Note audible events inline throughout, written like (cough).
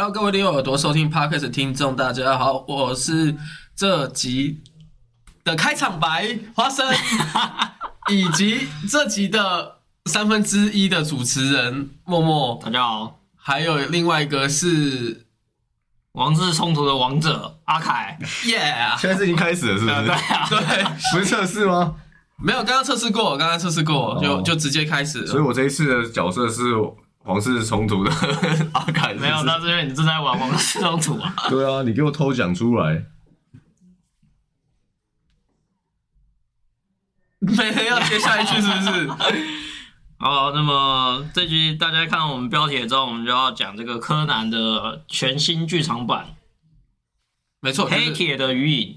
Hello，各位利用耳朵收听 Podcast 的听众，大家好，我是这集的开场白花生，(laughs) 以及这集的三分之一的主持人默默，大家好，还有另外一个是王室冲突的王者阿凯，Yeah，现在是已经开始了，是不是？对啊，对，不是测试吗？没有，刚刚测试过，刚刚测试过，就哦就直接开始了。所以我这一次的角色是皇室冲突的 (laughs) 阿凯，是不是没有，那是因为你正在玩王室冲突啊。对啊，你给我偷讲出来。(laughs) 没人要接下一句是不是？(laughs) 好，那么这集大家看到我们标题之后，我们就要讲这个柯南的全新剧场版没错，《就是黑铁的余影》。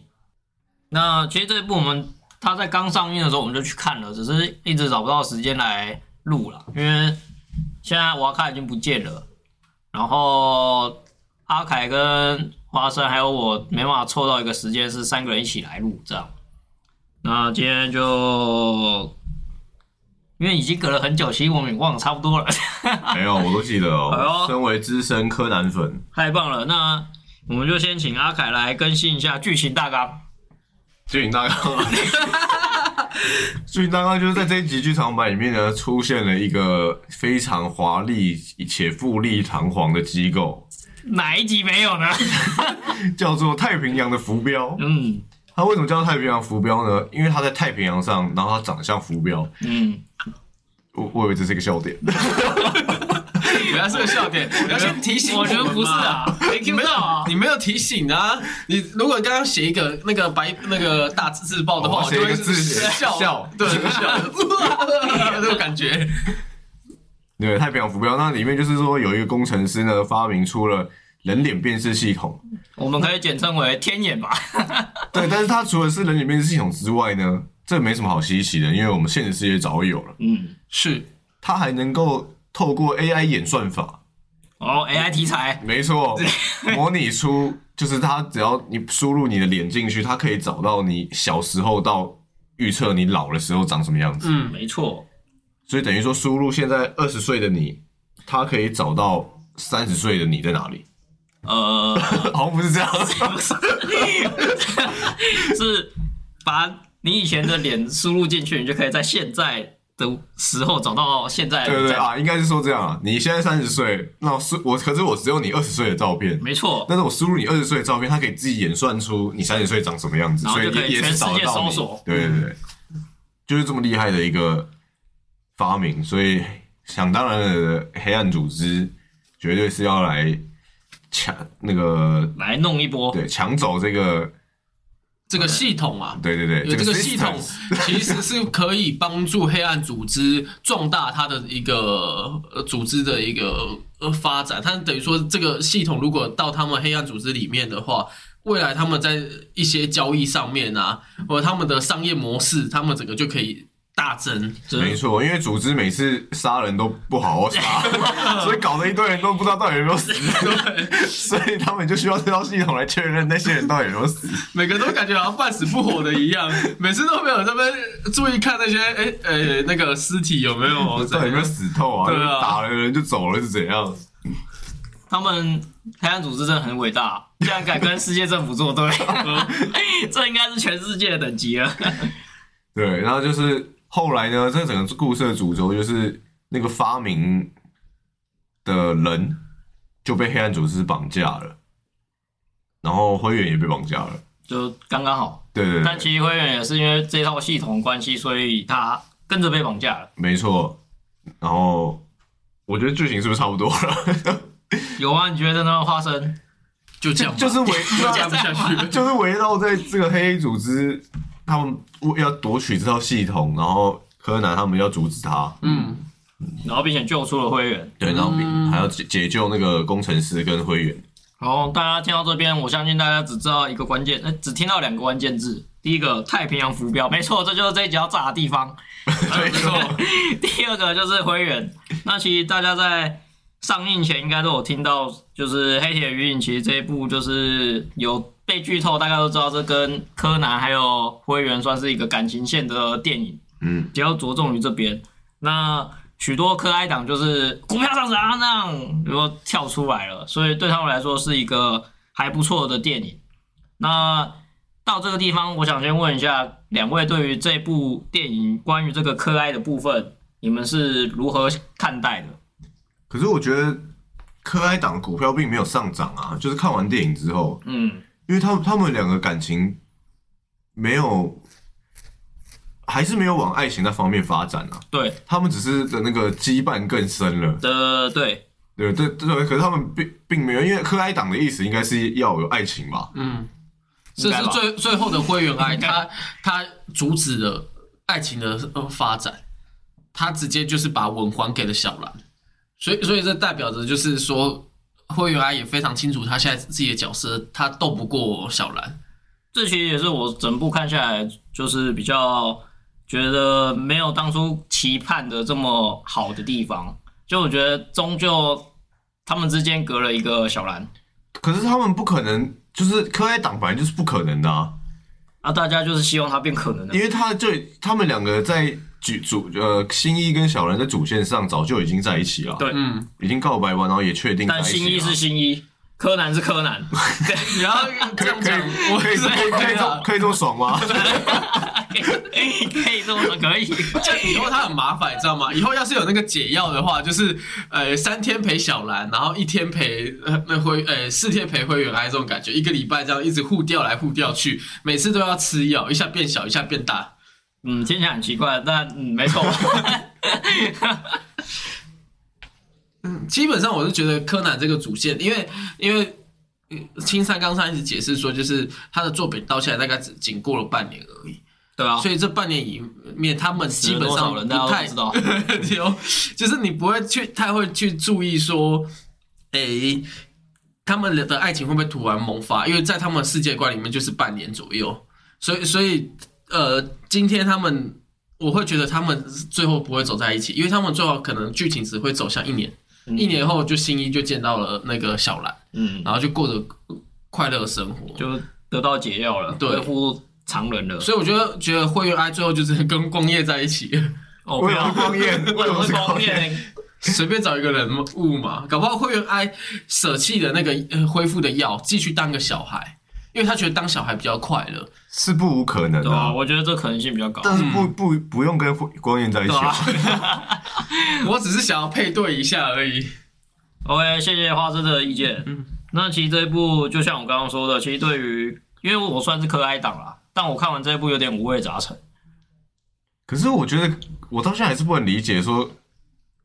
那其实这一部我们它在刚上映的时候我们就去看了，只是一直找不到时间来录了，因为现在瓦卡已经不见了，然后阿凯跟花生还有我没办法凑到一个时间是三个人一起来录这样。那今天就因为已经隔了很久，其实我们也忘了差不多了。(laughs) 没有，我都记得哦。(laughs) 身为资深柯南粉，太棒了！那我们就先请阿凯来更新一下剧情大纲。剧情大纲，(laughs) 剧情大纲就是在这一集剧场版里面呢，出现了一个非常华丽且富丽堂皇的机构，哪一集没有呢？(laughs) 叫做太平洋的浮标。嗯它为什么叫太平洋浮标呢？因为它在太平洋上，然后它长得像浮标。嗯，我我以为这是一个笑点。(laughs) (laughs) 原来是个笑点，(laughs) 你要先提醒我觉得不是啊，没你没有到啊你没有提醒啊！你如果刚刚写一个那个白那个大字字报的话，哦我就会写一个字是笑笑对笑，(laughs) 那种感觉。对，太平洋浮标那里面就是说有一个工程师呢发明出了人脸辨识系统。我们可以简称为天眼吧。(laughs) 对，但是它除了是人脸辨识系统之外呢，这没什么好稀奇的，因为我们现实世界早有了。嗯，是它还能够透过 AI 演算法，哦，AI 题材，没错，(laughs) 模拟出就是它只要你输入你的脸进去，它可以找到你小时候到预测你老的时候长什么样子。嗯，没错。所以等于说输入现在二十岁的你，它可以找到三十岁的你在哪里。呃，(laughs) 好像不是这样。不 (laughs) 是，是把你以前的脸输入进去，你就可以在现在的时候找到现在的对对对啊，应该是说这样啊。你现在三十岁，那我输我可是我只有你二十岁的照片，没错。但是我输入你二十岁的照片，它可以自己演算出你三十岁长什么样子，所以也也是找得到你。搜索。对对对，就是这么厉害的一个发明，所以想当然的黑暗组织绝对是要来抢那个来弄一波，对抢走这个这个系统啊，对对对有这个系统其实是可以帮助黑暗组织壮大它的一个呃组织的一个呃发展。它等于说，这个系统如果到他们黑暗组织里面的话，未来他们在一些交易上面啊，或者他们的商业模式，他们整个就可以大增。没错，因为组织每次杀人都不好好杀，(laughs) 所以搞得一堆人都不知道到底有没有死，所以他们就需要这套系统来确认那些人到底有没有死。每个都感觉好像半死不活的一样，每次都没有这边注意看那些哎哎、那个尸体有没有到底有没有死透啊？对啊打了人就走了是怎样？他们黑暗组织真的很伟大，竟然敢跟世界政府作对，(laughs) 这应该是全世界的等级了。对，然后就是后来呢，这整个故事的主轴就是那个发明的人就被黑暗组织绑架了，然后灰原也被绑架了。就刚刚好。对对对，但其实灰原也是因为这套系统关系，所以他跟着被绑架了。没错。然后我觉得剧情是不是差不多了？(laughs) 有啊？你觉得呢？花生？就这样吧，就是围 (laughs) 就加不下去。(laughs) 就是围绕在这个黑组织，他们要夺取这套系统，然后柯南他们要阻止他，嗯，然后并且救出了灰原。对，然后还要解解救那个工程师跟灰原。然后大家听到这边，我相信大家只知道一个关键，呃，只听到两个关键字。第一个太平洋浮标，没错，这就是这一集要炸的地方。(laughs) 没错，(laughs) 第二个就是灰原。那其实大家在上映前应该都有听到，就是《黑铁鱼影》，其实这一部就是有被剧透，大家都知道这跟柯南还有灰原算是一个感情线的电影，嗯，比较着重于这边。那许多科哀党就是股票上涨那样，如果跳出来了，所以对他们来说是一个还不错的电影。那到这个地方，我想先问一下两位，对于这部电影关于这个科哀的部分，你们是如何看待的？可是我觉得科哀党股票并没有上涨啊，就是看完电影之后，嗯，因为他们他们两个感情没有，还是没有往爱情那方面发展啊，对。他们只是的那个羁绊更深了。的，对，对对对，可是他们并并没有，因为科哀党的意思应该是要有爱情吧？嗯，这是最最后的灰原哀，他他阻止了爱情的呃发展，他直接就是把吻还给了小兰，所以所以这代表着就是说，灰原哀也非常清楚他现在自己的角色，他斗不过小兰。这其实也是我整部看下来，就是比较觉得没有当初期盼的这么好的地方。就我觉得终究他们之间隔了一个小兰可是他们不可能，就是科哀党本来就是不可能的啊，啊，大家就是希望他变可能的因。为他就他们两个在主主呃新一跟小兰在主线上早就已经在一起了，对嗯，已经告白完，然后也确定在一起了。但新一是新一，柯南是柯南，(laughs) 对，然后这样讲，我可以是可以可以这么可以这么爽吗？(laughs) 可以这么说，可以。这样以后他很麻烦，你知道吗？以后要是有那个解药的话，就是呃三天陪小兰，然后一天陪呃那灰呃四天陪灰原哀这种感觉，一个礼拜这样一直互调来互调去，每次都要吃药，一下变小，一下变大。嗯，听起来很奇怪，但嗯，没错。(laughs) 嗯基本上我是觉得柯南这个主线，因为因为呃青山刚上一直解释说，就是他的作品到现在大概只仅过了半年而已，对啊，所以这半年里面他们基本上不太都知道。(laughs) 有，就是你不会去太会去注意说，诶、他们的爱情会不会突然萌发？因为在他们世界观里面就是半年左右，所以所以呃，今天他们我会觉得他们最后不会走在一起，因为他们最后可能剧情只会走向一年，一年后就新一就见到了那个小兰，嗯，然后就过着快乐的生活。就得到解药了，对恢复常人了。所以我觉得觉得灰原哀最后就是跟光叶在一起。(laughs) 哦，不要为什么是光夜？为什么是光夜？随便找一个人物嘛，搞不好会员哀舍弃的那个呃恢复的药，继续当个小孩，因为他觉得当小孩比较快乐。是不无可能对啊，的，我觉得这可能性比较高。但是不不不用跟光彦在一起。(laughs) 我只是想要配对一下而已。OK，谢谢花生的意见。嗯，那其实这一部就像我刚刚说的，其实对于因为我算是可爱党啦，但我看完这一部有点五味杂陈。可是我觉得我到现在还是不能理解说，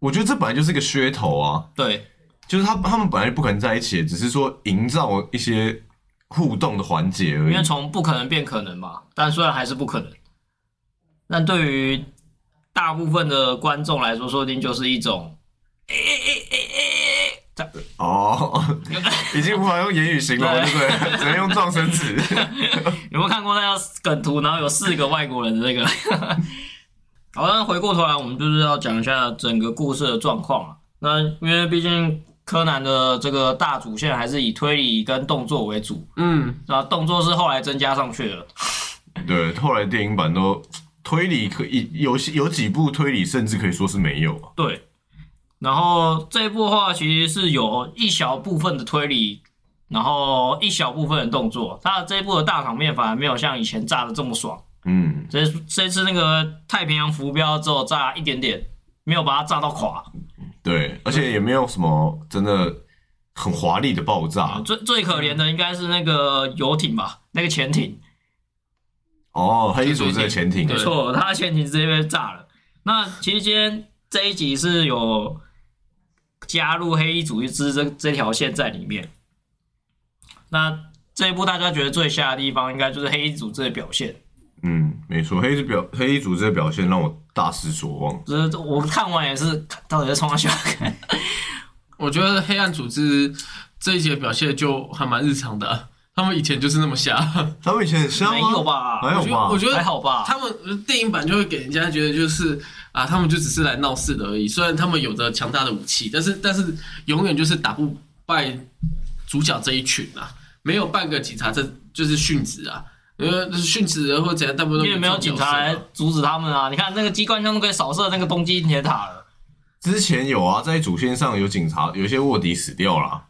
我觉得这本来就是一个噱头啊，对，就是他他们本来不可能在一起，只是说营造一些互动的环节而已因为。从不可能变可能嘛，但虽然还是不可能，但对于大部分的观众来说，说不定就是一种，哦，已经无法用言语形容，对不对？只能用撞声词。有没有看过那个梗图？然后有四个外国人的那个。(laughs) 好，那回过头来，我们就是要讲一下整个故事的状况了。那因为毕竟柯南的这个大主线还是以推理跟动作为主，嗯，那动作是后来增加上去的。(laughs) 对，后来电影版都推理可以有些有几部推理甚至可以说是没有啊。对，然后这一部的话，其实是有一小部分的推理，然后一小部分的动作。它的这一部的大场面反而没有像以前炸的这么爽。嗯，这这次那个太平洋浮标只有炸一点点，没有把它炸到垮。对，而且也没有什么真的很华丽的爆炸。最最可怜的应该是那个游艇吧，那个潜艇。哦，黑衣组织的潜艇，没错，他的潜艇直接被炸了。那其实今天这一集是有加入黑衣组织这这条线在里面。那这一部大家觉得最吓的地方，应该就是黑衣组织的表现。嗯，没错，黑衣表黑衣组织的表现让我大失所望。这我看完也是，到底在冲他笑看？(laughs) 我觉得黑暗组织这一节表现就还蛮日常的啊、他们以前就是那么瞎。(laughs) 他们以前很香没吗？有吧？没有吧？我觉得还好吧？他们呃电影版就会给人家觉得就是啊，他们就只是来闹事的而已。虽然他们有着强大的武器，但是但是永远就是打不败主角这一群啊，没有半个警察这就是殉职啊，因为殉职人或者怎样，大部分都因为没有警察来阻止他们啊！你看那个机关枪都可以扫射那个东京铁塔了，之前有啊，在主线上有警察，有些卧底死掉了，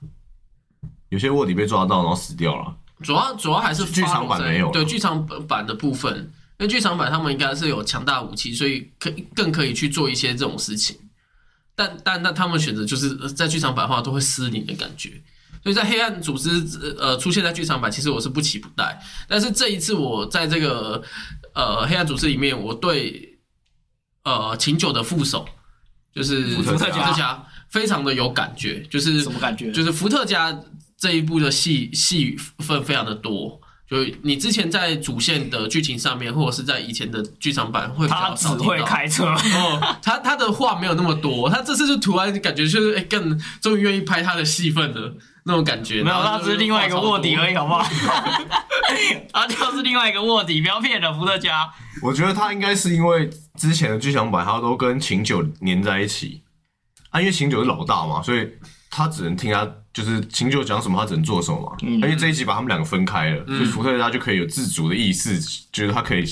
有些卧底被抓到然后死掉了。主要主要还是剧场版没有对剧场版的部分，因为剧场版他们应该是有强大武器，所以可更可以去做一些这种事情。但但那他们选择就是呃在剧场版的话都会失灵的感觉，所以在黑暗组织呃出现在剧场版，其实我是不期不待。但是这一次我在这个呃黑暗组织里面，我对呃秦九的副手就是伏特加加非常的有感觉，就是什么感觉？就是伏特加这一部的戏戏份非常的多，就你之前在主线的剧情上面，或者是在以前的剧场版会比他只。会开车，哦，他他的话没有那么多，他这次就突然感觉就是哎，更终于愿意拍他的戏份的那种感觉。没有，然后他只是另外一个卧底而已。好不好？(laughs) 他就是另外一个卧底，不要骗了，伏特加。我觉得他应该是因为之前的剧场版他都跟秦九粘在一起啊，因为秦九是老大嘛，所以他只能听他就是秦九讲什么，他只能做什么嘛。嗯因为这一集把他们两个分开了，所以伏特加就可以有自主的意识，觉得他可以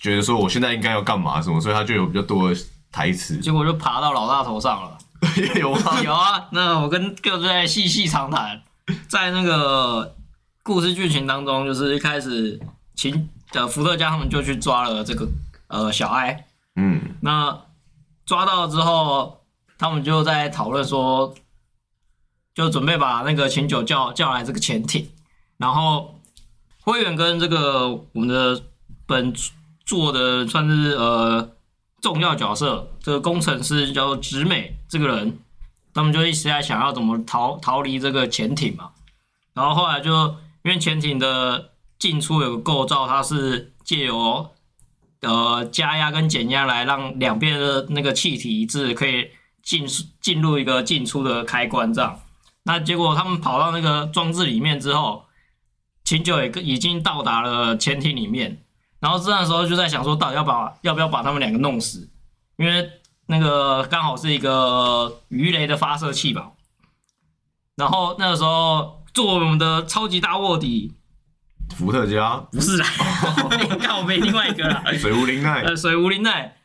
觉得说我现在应该要干嘛什么，所以他就有比较多的台词。结果就爬到老大头上了。(laughs) 有啊？(laughs) 有啊，那我跟各位在细细长谈，在那个故事剧情当中，就是一开始秦的伏特加他们就去抓了这个呃小艾，嗯，那抓到之后，他们就在讨论说，就准备把那个秦九叫叫来这个潜艇，然后灰原跟这个我们的本做的算是呃重要角色，这个工程师叫做直美这个人，他们就一直在想要怎么逃逃离这个潜艇嘛，然后后来就因为潜艇的进出有个构造，它是借由呃加压跟减压来让两边的那个气体一致，可以进进入一个进出的开关这样。那结果他们跑到那个装置里面之后，秦九也已经到达了潜艇里面，然后这样的时候就在想说，到底要把要不要把他们两个弄死？因为那个刚好是一个鱼雷的发射器吧。然后那个时候，作为我们的超级大卧底，伏特加、不是啦，(laughs) 看我没另外一个啦，水无灵奈，呃，水无林奈，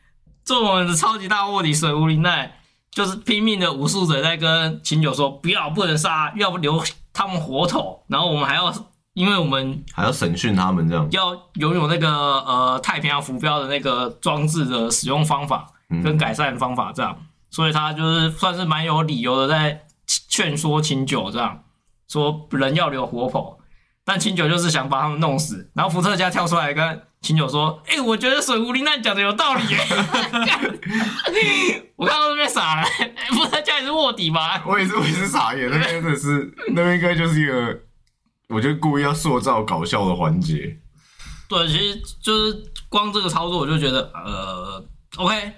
做我们的超级大卧底水无林奈，就是拼命的武术者在跟秦九说，不要，不能杀，要不留他们活头，然后我们还要，因为我们还要审讯他们这样。要拥有那个呃太平洋浮标的那个装置的使用方法嗯。跟改善方法这样，所以他就是算是蛮有理由的在劝说秦九这样。说人要留活口，但秦九就是想把他们弄死，然后伏特加跳出来跟秦九说：“哎、我觉得水无灵奈讲的有道理耶。(laughs) ”我看到这边傻了，伏特加也是卧底吧？我也是，我也是傻眼，那边真的是，那边应该就是一个，我就故意要塑造搞笑的环节。对，其实就是光这个操作，我就觉得呃，OK，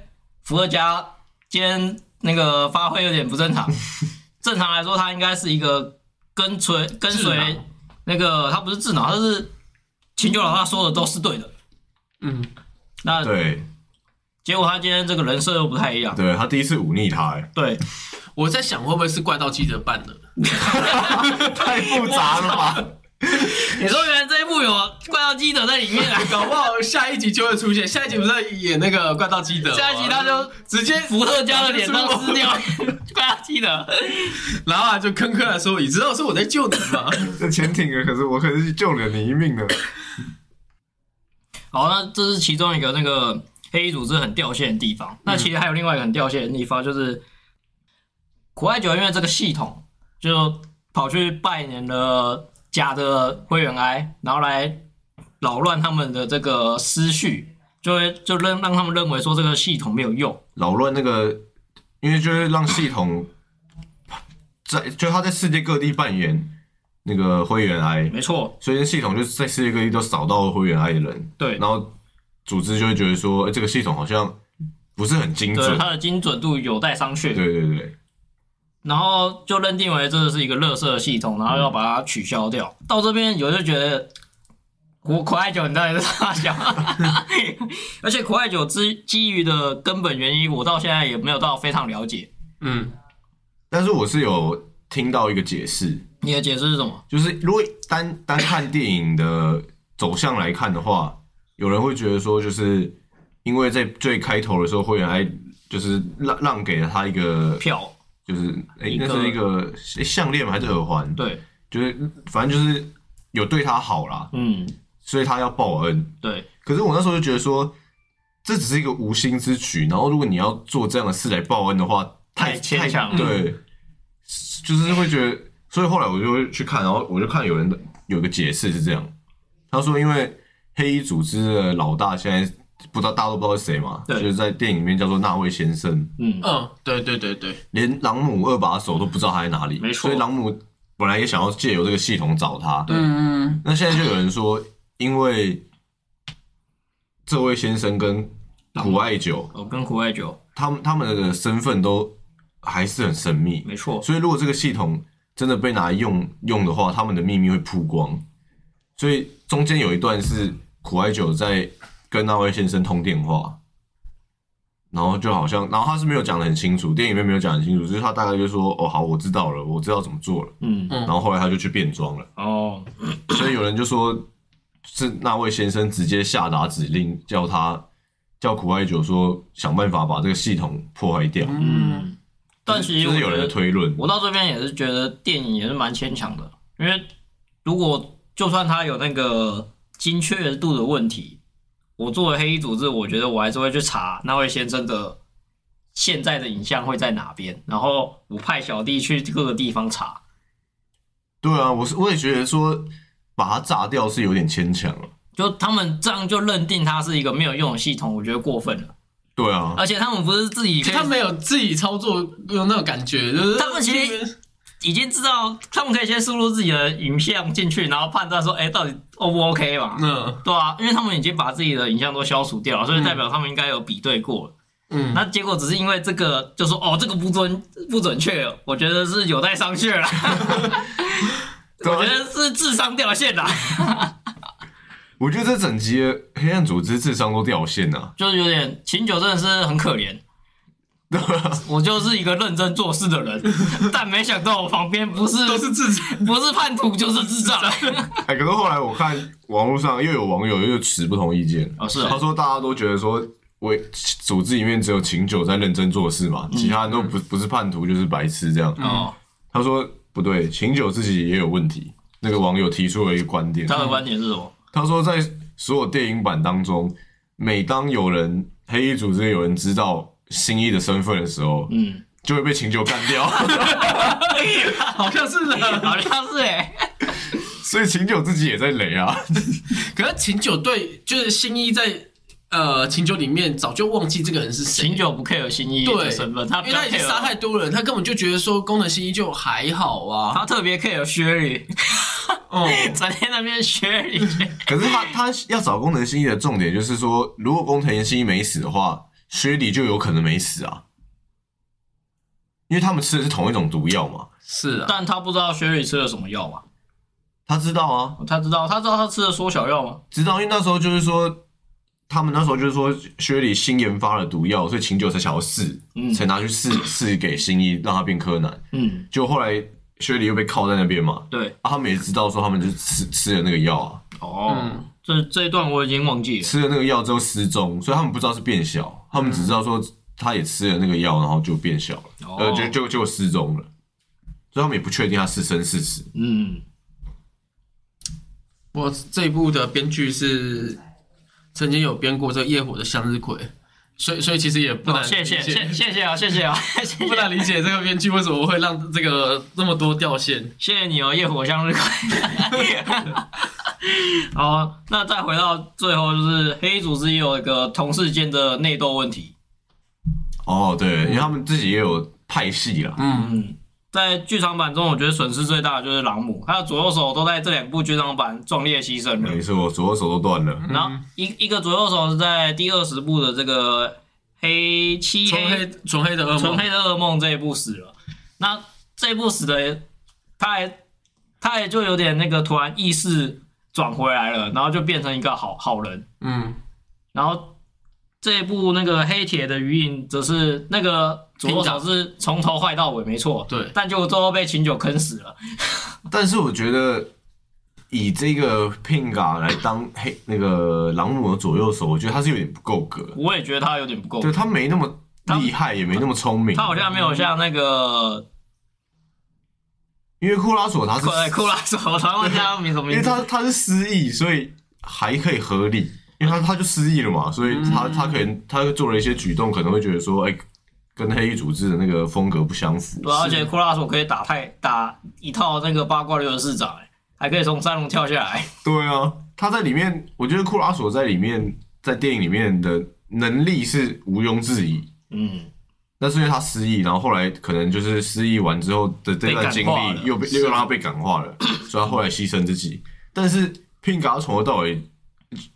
伏特加今天那个发挥有点不正常。正常来说，他应该是一个跟随跟随那个，他不是智囊，他是秦九老大说的都是对的。嗯，那对，结果他今天这个人设又不太一样。对他第一次忤逆他，哎，对，我在想会不会是怪盗基德办的？(laughs) 太复杂了吧？你说原来这一部有怪盗基德在里面啊？(laughs) 搞不好下一集就会出现。下一集不是在演那个怪盗基德？下一集他就直接伏特加的脸上撕掉 (laughs) 怪盗基德。然后啊就坑坑来说：“你知道是我在救你吗这潜艇啊，可是我可是救了你一命的。好，那这是其中一个那个黑衣组织很掉线的地方。那其实还有另外一个很掉线的地方，就是苦艾酒因为这个系统就跑去拜年了假的灰原哀，然后来扰乱他们的这个思绪，就会就让让他们认为说这个系统没有用。扰乱那个，因为就是让系统在，就他在世界各地扮演那个灰原哀，没错，所以系统就是在世界各地都扫到灰原哀的人，对。然后组织就会觉得说，哎、这个系统好像不是很精对，准，它的精准度有待商榷。对对对，然后就认定为这是一个垃圾系统，然后要把它取消掉。到这边我就觉得，苦苦艾酒你到底是啥想？(laughs) 而且苦艾酒之基于的根本原因，我到现在也没有到非常了解。？”嗯，但是我是有听到一个解释，你的解释是什么？就是如果单单看电影的走向来看的话，有人会觉得说，就是因为在最开头的时候，会员还就是让让给了他一个，票就是哎、那是一个项链还是耳环？，对，就是反正就是有对他好啦，嗯，所以他要报恩。对，可是我那时候就觉得说，这只是一个无心之举，然后如果你要做这样的事来报恩的话，太太牵强了。对，就是会觉得，所以后来我就会去看，然后我就看有人的有个解释是这样，他说因为黑衣组织的老大现在不知道大家都不知道是谁嘛，就是在电影里面叫做那位先生，嗯，嗯，对对对对，连朗姆二把手都不知道他在哪里，没错。所以朗姆本来也想要借由这个系统找他，嗯，那现在就有人说，因为这位先生跟苦艾酒，哦跟苦艾酒。他们他们的身份都还是很神秘，没错，所以如果这个系统真的被拿来用用的话，他们的秘密会曝光。所以中间有一段是苦艾酒在跟那位先生通电话，然后就好像，然后他是没有讲的很清楚，电影里面没有讲很清楚，就是他大概就说：“哦，好，我知道了，我知道怎么做了。”嗯，然后后来他就去变装了。哦，所以有人就说，是那位先生直接下达指令，叫他叫苦艾酒说想办法把这个系统破坏掉。嗯，但其实就是有人的推论，我到这边也是觉得电影也是蛮牵强的，因为如果就算他有那个精确度的问题，我作为黑衣组织，我觉得我还是会去查那位先生的现在的影像会在哪边，然后我派小弟去各个地方查。对啊，我是我也觉得说把它炸掉是有点牵强了。就他们这样就认定它是一个没有用的系统，我觉得过分了。对啊，而且他们不是自己他没有自己操作有那种感觉，就是他们其实已经知道，他们可以先输入自己的影像进去，然后判断说，哎、到底 O 不 OK 嘛？嗯对啊，因为他们已经把自己的影像都消除掉了，所以代表他们应该有比对过了。嗯，那结果只是因为这个，就说哦，这个不准不准确，我觉得是有待商榷了。(laughs) 我觉得是智商掉线了，(laughs) 我觉得这整集的黑暗组织智商都掉线啊。就是有点秦九真的是很可怜。(laughs) 我就是一个认真做事的人，(laughs) 但没想到我旁边不是都是智障。不是叛徒就是智障。(laughs) 哎，可是后来我看网络上又有网友又持不同意见，哦是啊他说大家都觉得说。为组织里面只有秦九在认真做事嘛，其他人都不不是叛徒就是白痴这样。哦，他说不对，秦九自己也有问题。那个网友提出了一个观点，他的观点是什么？他说在所有电影版当中，每当有人黑衣组织有人知道新一的身份的时候，嗯，就会被秦九干掉。(laughs) 好像是的。好像是哎、(laughs) 所以秦九自己也在雷啊。(laughs) 可是秦九对，就是新一在呃秦九里面早就忘记这个人是谁。秦九不 care 新一对的身份，他因为他已经杀太多人，他根本就觉得说功能新一就还好啊。他特别 care 薛里，哦，整天那边薛里，可是他他要找工藤新一的重点就是说，如果工藤新一没死的话，薛里就有可能没死啊，因为他们吃的是同一种毒药嘛。是啊，但他不知道薛里吃了什么药嘛？他知道啊，他知道，他知道他吃了缩小药吗？知道，因为那时候就是说，他们那时候就是说，薛里新研发了毒药，所以秦九才想要试，嗯。才拿去试 (coughs) 试给新一，让他变柯南。嗯，就后来薛里又被铐在那边嘛，对，啊，他们也知道说他们就吃吃了那个药啊，哦，嗯这这一段我已经忘记了。吃了那个药之后失踪，所以他们不知道是变小，他们只知道说他也吃了那个药，然后就变小了，哦呃，就就就失踪了，所以他们也不确定他是生是死。嗯，我这一部的编剧是曾经有编过这个《夜火的向日葵》，所以所以其实也不难哦谢谢理解谢谢谢啊，谢谢啊，(laughs) 不难理解这个编剧为什么会让这个那么多掉线。谢谢你哦，夜火向日葵。(laughs) (laughs) 好，那再回到最后，就是黑衣组织也有一个同事间的内斗问题。哦，对，因为他们自己也有派系啦，嗯，嗯，在剧场版中，我觉得损失最大的就是朗姆，他的左右手都在这两部剧场版壮烈牺牲了。没错，左右手都断了。然后一一个左右手是在第二十部的这个黑漆黑纯黑的噩梦，纯黑的噩梦这一部死了。那这一部死的，他还他也就有点那个突然意识转回来了，然后就变成一个好好人。嗯，然后这一部那个黑铁的余影，则是那个左右手是从头坏到尾，没错。对但结果最后被秦九坑死了。(laughs) 但是我觉得以这个 Pinga 来当黑那个朗姆的左右手，我觉得他是有点不够格。我也觉得他有点不够对。他没那么他厉害，也没那么聪明。他好像没有像那个因为库拉索他是库库拉索，我突然忘记他名什么因为字。他他是失忆，所以还可以合理，因为他他就失忆了嘛，所以他他可能他做了一些举动，可能会觉得说，哎、跟黑衣组织的那个风格不相符。对啊，而且库拉索可以打太打一套那个八卦流的四掌，哎还可以从三龙跳下来。对啊，他在里面，我觉得库拉索在里面，在电影里面的能力是毋庸置疑。嗯，但是因为他失忆，然后后来可能就是失忆完之后的这段经历，又被又让他被感化了，(coughs) 所以他后来牺牲自己。但是 Pinga 从头到尾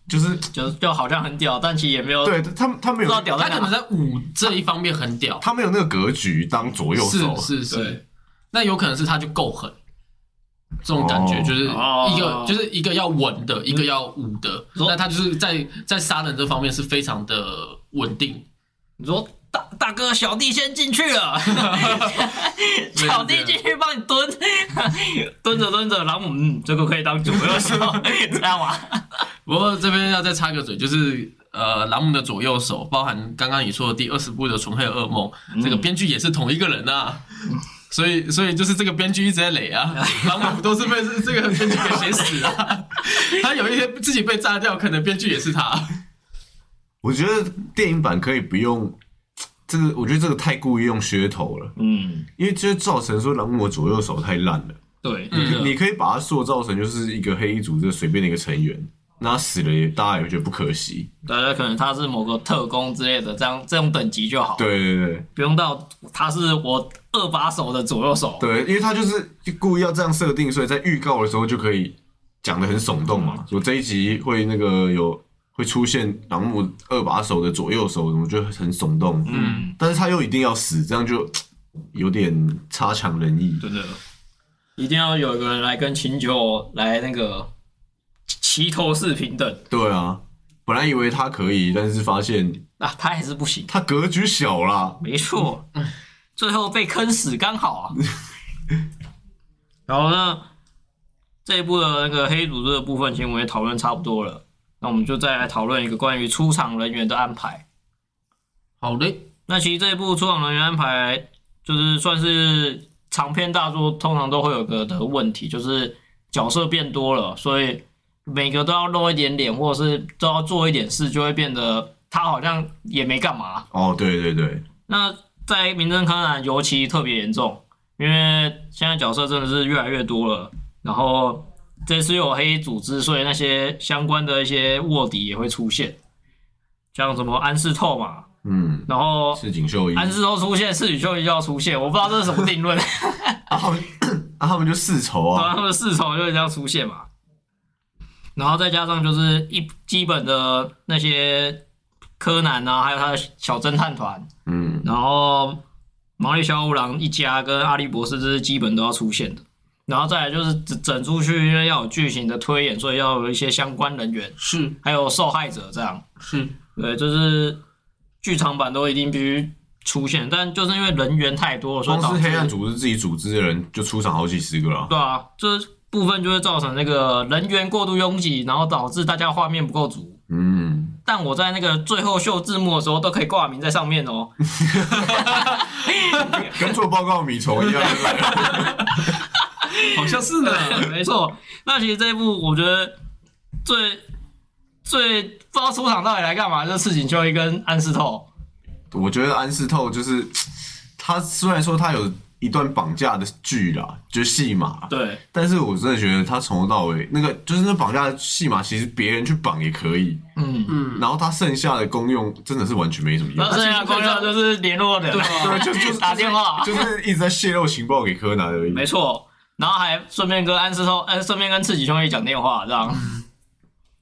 就是就就好像很屌，但其实也没有对他他没有不知道屌他可能。在舞这一方面很屌，他没有那个格局当左右手，是是是，那有可能是他就够狠，这种感觉哦。就是哦。一个就是一个要稳的，一个要武的，说。那他就是在在杀人这方面是非常的稳定。你说大大哥，小弟先进去了，(laughs) 小弟进去帮你蹲，蹲 (laughs) 着蹲着，然后嗯，这个可以当左右手，(laughs) 知道吗？不过这边要再插个嘴，就是呃，朗姆的左右手，包含刚刚你说的第二十部的《纯黑噩梦》，这个编剧也是同一个人啊。所以，所以就是这个编剧一直在累啊，朗姆都是被这个编剧给写死啊。他有一些自己被炸掉，可能编剧也是他。我觉得电影版可以不用这个，我觉得这个太故意用噱头了，嗯，因为就造成说朗姆左右手太烂了。对，嗯。你可以把它塑造成就是一个黑衣组织随便的一个成员，那他死了也大家也会觉得不可惜。大家可能他是某个特工之类的，这样这种等级就好，对对对。不用到他是我二把手的左右手。对，因为他就是故意要这样设定，所以在预告的时候就可以讲的很耸动嘛，说这一集会那个有会出现朗姆二把手的左右手，我觉得很耸动。嗯，但是他又一定要死，这样就有点差强人意。真的，一定要有一个人来跟秦九来那个齐头式平等对啊，本来以为他可以，但是发现啊，他还是不行。他格局小啦。没错，(laughs) 最后被坑死刚好啊。(laughs) 然后呢，这一部的那个黑组织的部分，其实我们也讨论差不多了。那我们就再来讨论一个关于出场人员的安排。好嘞，那其实这一部出场人员安排，就是算是长篇大作，通常都会有个的问题，就是角色变多了，所以每个都要露一点脸，或者是都要做一点事，就会变得他好像也没干嘛。哦，对对对，那在《名侦柯南》尤其特别严重，因为现在角色真的是越来越多了，然后这次又有黑衣组织，所以那些相关的一些卧底也会出现，像什么安室透嘛，嗯，然后秀衣，安室透出现，赤井秀一就要出现，我不知道这是什么定论，(laughs) 啊，他们啊，他们就世仇啊，然 (laughs) 后他们世仇就会这样出现嘛，然后再加上就是一基本的那些柯南啊，还有他的小侦探团，嗯，然后毛利小五郎一家跟阿笠博士这是基本都要出现的，然后再来就是整整出去，因为要有剧情的推演，所以要有一些相关人员，是还有受害者这样。是，对，就是剧场版都一定必须出现，但就是因为人员太多了，所以导致光是黑暗组织自己组织的人就出场好几十个了。对啊，这部分就会造成那个人员过度拥挤，然后导致大家画面不够足。嗯，但我在那个最后秀字幕的时候，都可以挂名在上面哦。(laughs) 跟做报告米虫一样。(laughs) (laughs) 好像是呢。(laughs) 没错。那其实这一部我觉得最最不知道出场到底来干嘛，就是赤井秀一跟安室透。我觉得安室透就是他，虽然说他有一段绑架的剧啦，就是戏码，对，但是我真的觉得他从头到尾那个就是那绑架的戏码，其实别人去绑也可以，嗯，嗯，然后他剩下的功用真的是完全没什么用那。剩下的功用就是联络人，对啊对，就就是打电话就是一直在泄露情报给柯南而已。没错。然后还顺便跟安室透，呃，顺便跟赤井兄弟讲电话，这样。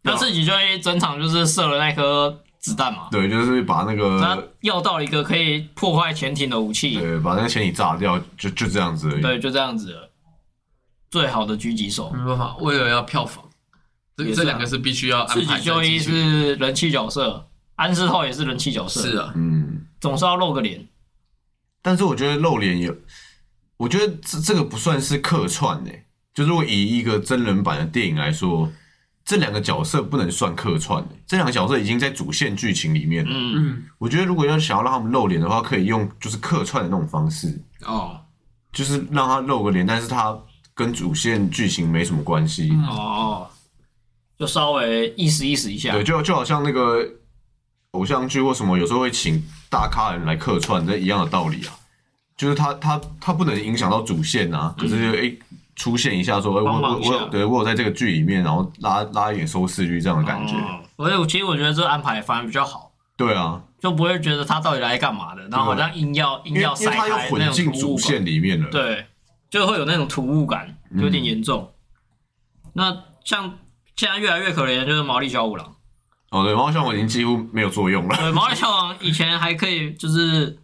那赤井兄弟整场就是射了那颗子弹嘛，对，就是把那他个要到一个可以破坏潜艇的武器，对，把那个潜艇炸掉，就就这样子而已。对，就这样子了。最好的狙击手，没办法，为了要票房，这也是啊这两个是必须要安赤排井秀一在进去。是人气角色，安室透也是人气角色，是啊，嗯，总是要露个脸。但是我觉得露脸也，我觉得这这个不算是客串诶、就如果以一个真人版的电影来说，这两个角色不能算客串，这两个角色已经在主线剧情里面了。嗯，嗯，我觉得如果要想要让他们露脸的话，可以用就是客串的那种方式，哦就是让他露个脸，但是他跟主线剧情没什么关系。嗯哦，就稍微意思意思一下。对，就就好像那个偶像剧或什么，有时候会请大咖人来客串，这一样的道理啊。就是他他他不能影响到主线啊，可是就诶、出现一下说，哎、我我我有对我有在这个剧里面，然后拉拉一点收视率这样的感觉。哦所以我其实我觉得这安排反而比较好，对啊，就不会觉得他到底来干嘛的，然后好像硬要硬要塞他又开那混进主。线里面了。对，就会有那种突兀感，有点严重。那像现在越来越可怜的就是毛利小五郎。哦，对，毛利小五郎已经几乎没有作用了。对，毛利小五郎以前还可以，就是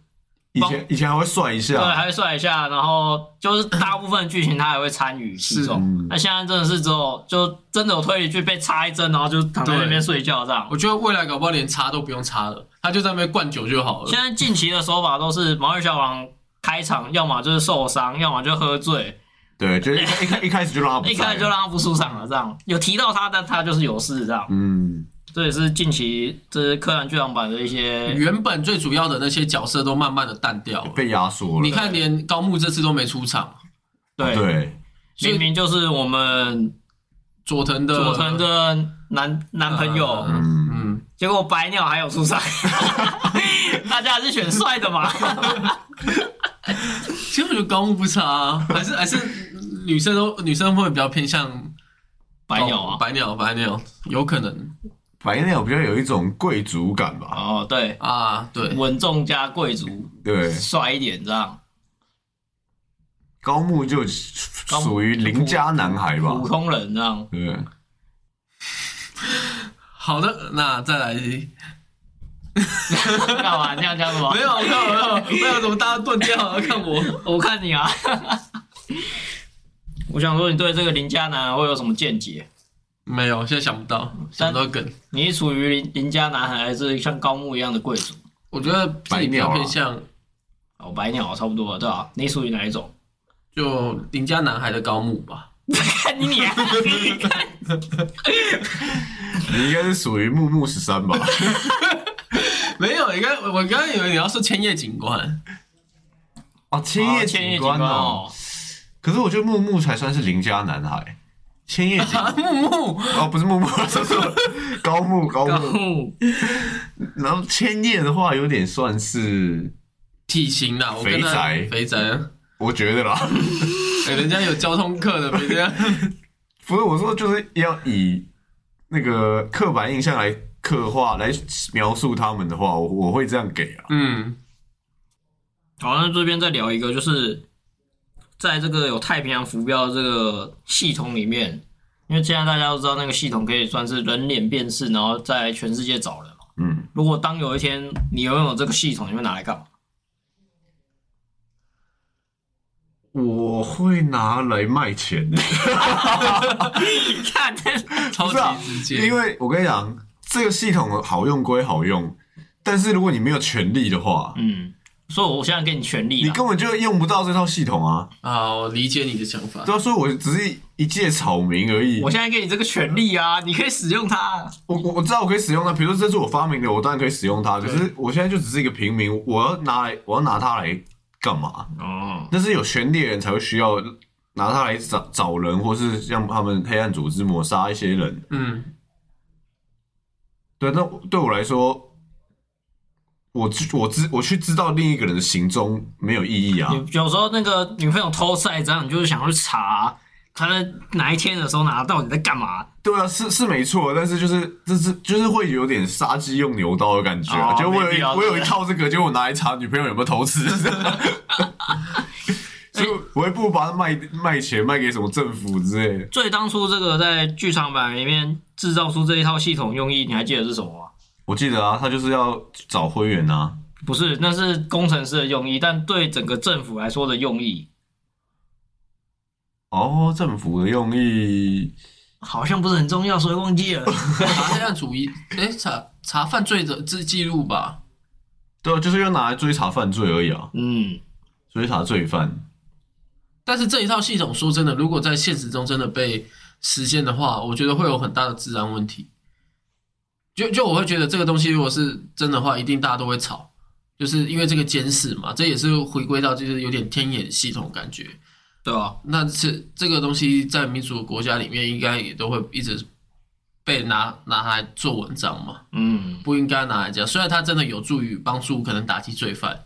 以前以前还会帅一下对，还会帅一下，然后就是大部分剧情他还会参与其是中嗯。那现在真的是只有就真的有推理剧被插一针，然后就躺在那边睡觉这样。我觉得未来搞不好连插都不用插了，他就在那边灌酒就好了现。在近期的手法都是毛利小五郎开场，要么就是受伤，要么就喝醉，对，就是一开一开始就让他不 (laughs) 一开始就让他不出场了，这样有提到他，但他就是有事这样。嗯，这也是近期这是柯南剧场版的一些原本最主要的那些角色都慢慢的淡掉了。被压缩了。你看，连高木这次都没出场，对，对，明明就是我们佐藤的佐藤的男男朋友，嗯，嗯，结果白鸟还有出场，(laughs) 大家还是选帅的嘛？(laughs) 其实我觉得高木不差、啊，还是还是女生都女生会比较偏向白鸟啊，白鸟白鸟有可能白鸟比较有一种贵族感吧。哦对，啊，对，稳重加贵族，对，帅一点这样，高木就属于邻家男孩吧普。通人这样。对，(laughs) 好的，那再来，没干嘛？你要讲什么？有 (laughs) 没有没有没有，怎么大家断掉了？(laughs) 看我，我看你啊。我想说，你对这个邻家男孩会有什么见解？没有，现在想不到想不到梗。你是属于邻邻家男孩，还是像高木一样的贵族？我觉得自己比较白鸟啊偏向哦，白鸟差不多了，对吧、你属于哪一种？就邻家男孩的高木吧。看你啊！(laughs) 你应该是属于木木十三吧？(laughs) 没有，你刚我刚刚以为你要说千叶警官，哦，千叶警千叶警官。哦，可是我觉得木木才算是邻家男孩。千叶木木。哦，不是木木，是 (laughs) 是高木高高木。然后千叶的话，有点算是，体型啦，我跟肥宅。肥宅，我觉得啦，(laughs) 哎人家有交通课的，别这样。不是我说，就是要以那个刻板印象来刻画、来描述他们的话，我我会这样给啊。嗯，好，那这边再聊一个，就是在这个有太平洋浮标的这个系统里面，因为现在大家都知道那个系统可以算是人脸辨识，然后在全世界找人嘛。嗯，如果当有一天你拥有这个系统，你会拿来干嘛？我会拿来卖钱的，看，超级直接。因为我跟你讲，这个系统好用归好用，但是如果你没有权利的话，嗯，所以我现在给你权利啦，你根本就用不到这套系统啊。啊，我理解你的想法。对啊，所以我只是一介草民而已。我现在给你这个权利啊，你可以使用它。我我我知道我可以使用它，比如说这是我发明的，我当然可以使用它。可是我现在就只是一个平民，我要拿来，我要拿它来干嘛？哦，那是有权利的人才会需要拿它来找找人，或是让他们黑暗组织抹杀一些人。嗯，对，那对我来说，我知我知我去知道另一个人的行踪没有意义啊。你有时候那个女朋友偷晒这样，你就是想要去查她在哪一天的时候拿到你在干嘛。对啊，是是没错，但是就是这是就是会有点杀鸡用牛刀的感觉啊。哦就我有我有一套这个，结果我拿来查女朋友有没有偷吃，(laughs) 所以我也不如把它卖卖钱卖给什么政府之类的。最当初这个在剧场版里面制造出这一套系统用意，你还记得是什么吗？我记得啊，他就是要找灰原啊。不是，那是工程师的用意，但对整个政府来说的用意，哦，政府的用意，好像不是很重要，所以忘记了。查黑暗主义，哎，查查犯罪者记记录吧。对啊，就是要拿来追查犯罪而已啊，嗯，追查罪犯。但是这一套系统，说真的，如果在现实中真的被实现的话，我觉得会有很大的治安问题。就就我会觉得这个东西如果是真的话，一定大家都会吵，就是因为这个监视嘛，这也是回归到就是有点天眼系统感觉。对吧？那这这个东西在民主国家里面，应该也都会一直被拿拿来做文章嘛，嗯，不应该拿来讲。虽然它真的有助于帮助可能打击罪犯，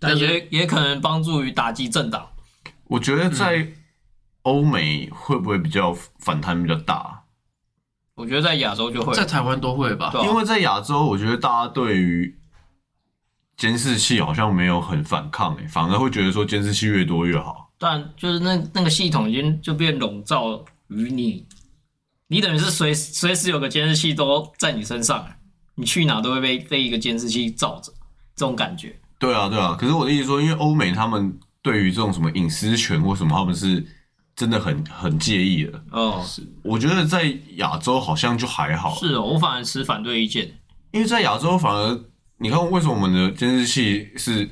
但但也也可能帮助于打击政党。我觉得在欧美会不会比较反弹比较大？我觉得在亚洲就会在台湾都会吧对。啊因为在亚洲，我觉得大家对于监视器好像没有很反抗、欸，反而会觉得说监视器越多越好。但就是那那个系统已经就变笼罩于你，你等于是随随时有个监视器都在你身上，你去哪都会被被一个监视器罩着，这种感觉。对啊，对啊。可是我的意思说，因为欧美他们对于这种什么隐私权或什么，他们是真的很很介意了。哦，我觉得在亚洲好像就还好，是哦，我反而持反对意见。因为在亚洲反而你看为什么我们的监视器是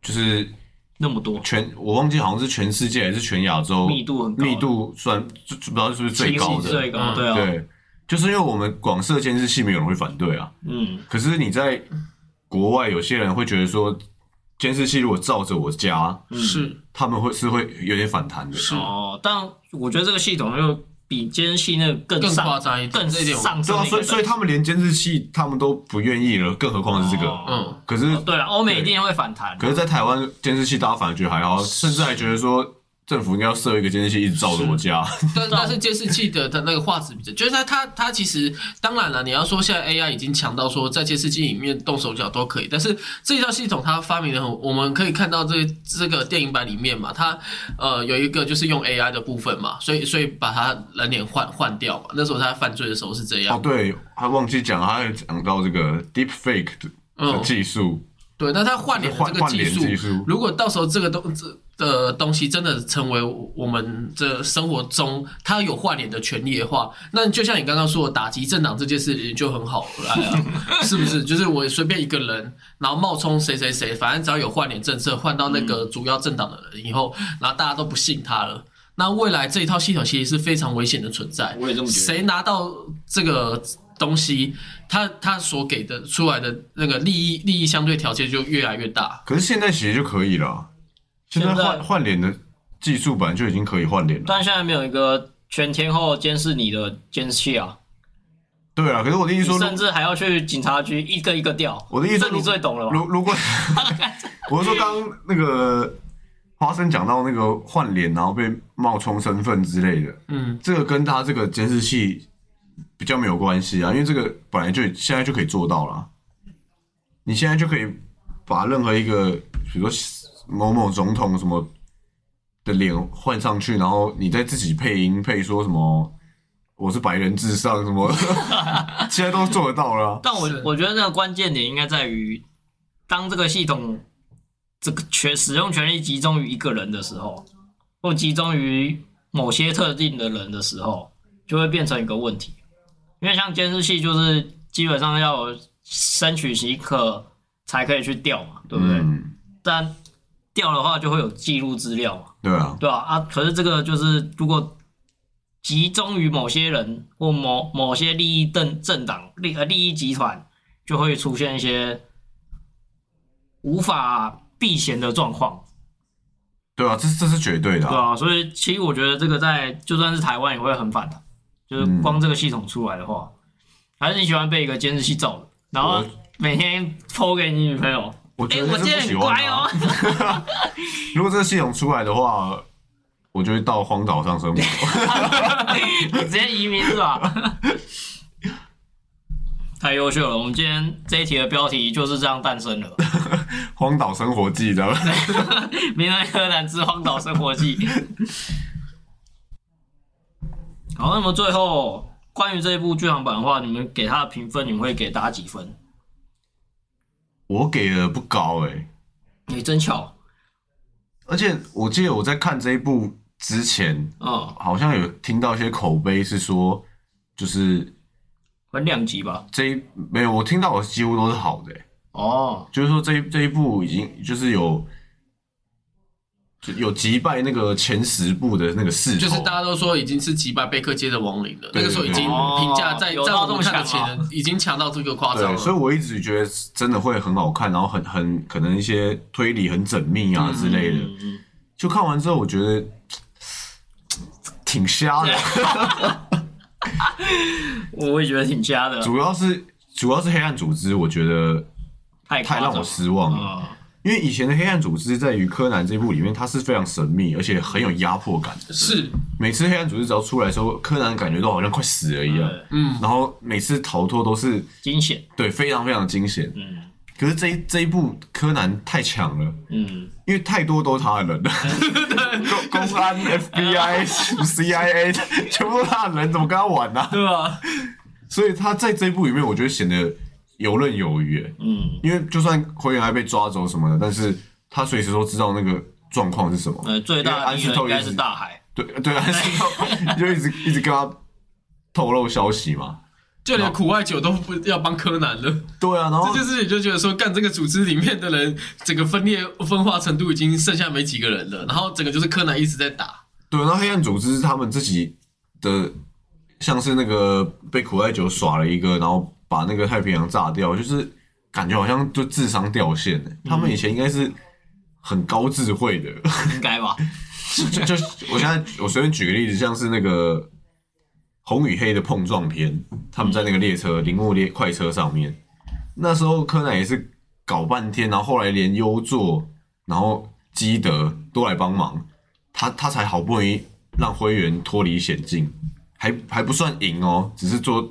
就是那么多。全我忘记好像是全世界还是全亚洲密度很高。密度算不知道是不是最高的，最高，嗯对啊，对，就是因为我们广设监视器，没有人会反对啊。嗯，可是你在国外，有些人会觉得说，监视器如果照着我家，嗯。是。他们会是会有点反弹的。是。哦，但我觉得这个系统又比监视器那个更更上夸张一点。更这一点我对啊，上升的一个所以所以他们连监视器他们都不愿意了，更何况是这个。哦。嗯，可是哦对啊，欧美一定会反弹。可是，在台湾监视器大家反而觉得还好，甚至还觉得说政府应该要设一个监视器一直照着我家。(laughs) 但但是监视器的它那个画质比较，就是它它它其实当然了，你要说现在 AI 已经强到说在监视器里面动手脚都可以，但是这套系统它发明的很，我们可以看到这这个电影版里面嘛，它呃有一个就是用 AI 的部分嘛，所以所以把它人脸换换掉嘛，那时候他犯罪的时候是这样。哦，，对，他忘记讲，还有讲到这个 deep fake 的嗯。技术，对，那他换脸的这个技术，技术。如果到时候这个东这的东西真的成为我们这生活中他有换脸的权利的话，那就像你刚刚说的，打击政党这件事情就很好来啊，(laughs) 是不是？就是我随便一个人，然后冒充谁谁谁，反正只要有换脸政策换到那个主要政党的人以后，然后大家都不信他了。那未来这一套系统其实是非常危险的存在。我也这么觉得。谁拿到这个东西，他他所给的出来的那个利益利益相对条件就越来越大。可是现在其实就可以了，现在换换脸的技术本来就已经可以换脸了。但现在没有一个全天候监视你的监视器啊，对啊，可是我的意思说，甚至还要去警察局一个一个调。我的意思说这你最懂了吧？如如果 (laughs) 我是说刚刚那个花生讲到那个换脸，然后被冒充身份之类的，嗯，这个跟他这个监视器比较没有关系啊，因为这个本来就现在就可以做到了。你现在就可以把任何一个，比如说某某总统什么的脸换上去，然后你再自己配音配说什么我是白人至上什么，(laughs) 现在都做得到了啊、但我我觉得那个关键点应该在于，当这个系统这个权使用权力集中于一个人的时候，或集中于某些特定的人的时候，就会变成一个问题。因为像监视器，就是基本上要有申取许可才可以去调嘛，对不对？嗯，但调的话就会有记录资料嘛，对啊，对啊、啊？可是这个就是如果集中于某些人或某某些利益政政党利呃利益集团，就会出现一些无法避嫌的状况，对啊，这这是绝对的、对啊，所以其实我觉得这个在就算是台湾也会很反弹，就是嗯光这个系统出来的话，还是你喜欢被一个监视器照的，然后每天偷给你女朋友，哎、我觉得很乖啊哦。(laughs) 如果这个系统出来的话，我就会到荒岛上生活。(laughs) 你直接移民是吧？(laughs) 太优秀了！我们今天这一题的标题就是这样诞生了，《荒岛生活记的，名人柯南之荒岛生活记》。好，那么最后关于这一部剧场版的话，你们给它的评分，你们会给打几分？我给的不高哎、你真巧，而且我记得我在看这一部之前，嗯，好像有听到一些口碑是说，就是分两级吧？这一没有，我听到我几乎都是好的、欸，哦，就是说这一这一部已经就是有，就有击败那个前十部的那个势头，就是大家都说已经是击败贝克街的亡灵了，那对个时候已经对评价在在我们看的前人啊。前已经强到这个夸张了，所以。我一直觉得真的会很好看，然后很很可能一些推理很缜密啊之类的。就看完之后，我觉得挺瞎的，(laughs) 我也觉得挺瞎的，主要是主要是黑暗组织，我觉得太太让我失望了。啊因为以前的黑暗组织在于柯南这部里面，它是非常神秘，而且很有压迫感的。是，每次黑暗组织只要出来的时候，柯南感觉都好像快死了一样。嗯，然后每次逃脱都是惊险，对非常非常惊险。嗯。可是这一这一部柯南太强了，嗯，因为太多都是他的人。(laughs) 了，公公安、FBI、CIA 全部都是他的人，怎么跟他玩呢、对吧？所以他在这一部里面，我觉得显得游刃有余。欸嗯，因为就算灰原哀被抓走什么的，但是他随时都知道那个状况是什么。呃，最大的敌人应该是大海，对对，安室透就一直一直跟他透露消息嘛。就连苦艾酒都不要帮柯南了。(laughs) 对啊，然后这件事情就觉得说，干这个组织里面的人，整个分裂分化程度已经剩下没几个人了，然后整个就是柯南一直在打。对，然后黑暗组织他们自己的，像是那个被苦艾酒耍了一个，然后把那个太平洋炸掉，就是感觉好像就智商掉线了。他们以前应该是很高智慧的，(laughs) 应该吧？就就我现在我随便举个例子，像是那个红与黑的碰撞片，他们在那个列车铃木列快车上面，那时候柯南也是搞半天，然后后来连优作，然后基德都来帮忙，他他才好不容易让灰原脱离险境，还还不算赢哦，只是说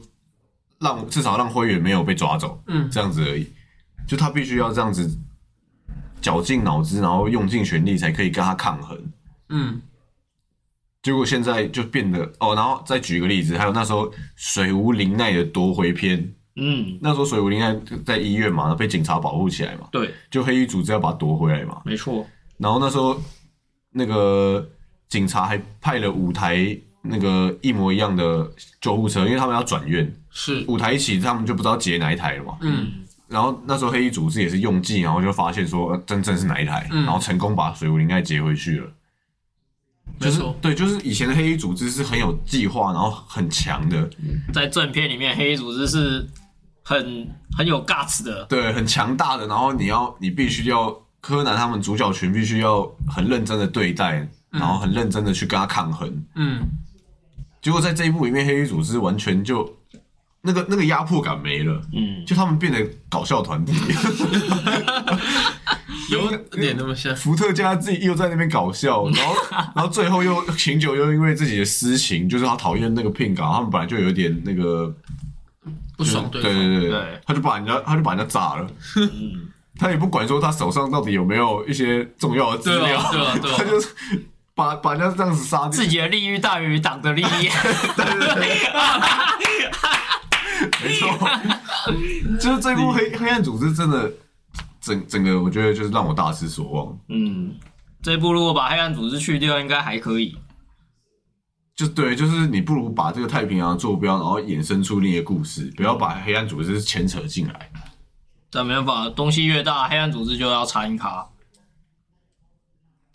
让至少让灰原没有被抓走，嗯。这样子而已，就他必须要这样子绞尽脑汁，然后用尽全力才可以跟他抗衡。嗯，结果现在就变得哦，然后再举一个例子，还有那时候水无灵奈的夺回篇，嗯，那时候水无灵奈在医院嘛，被警察保护起来嘛，对，就黑衣组织要把他夺回来嘛，没错，然后那时候那个警察还派了五台那个一模一样的救护车，因为他们要转院，是，五台一起，他们就不知道劫哪一台了嘛。嗯，然后那时候黑衣组织也是用计，然后就发现说呃真正是哪一台，嗯。然后成功把水无灵奈劫回去了。就是对，就是以前的黑衣组织是很有计划，然后很强的，在正片里面，黑衣组织是很很有 guts 的，对，很强大的。然后你要，你必须要柯南他们主角群必须要很认真的对待，然后很认真的去跟他抗衡。嗯，结果在这一部里面，黑衣组织完全就那个那个压迫感没了，嗯，就他们变得搞笑团体。(laughs) 有点那么像，伏特加自己又在那边搞笑，(laughs) 然后然后最后又秦九又因为自己的私情，就是他讨厌那个聘稿，他们本来就有点那个不爽对对方。对对对他就把人家他就把人家炸了，嗯，他也不管说他手上到底有没有一些重要的资料，对啊，对啊，对他啊，(laughs) 就是把把人家这样子杀掉。自，己的利益大于党的利益，(laughs) (laughs) 没错，(laughs) 就是这部黑黑暗组织真的整整个我觉得就是让我大失所望，嗯，这部如果把黑暗组织去掉，应该还可以，就对，就是你不如把这个太平洋坐标，然后衍生出另一个故事，不要把黑暗组织牵扯进来。但没办法，东西越大，黑暗组织就要掺一咖，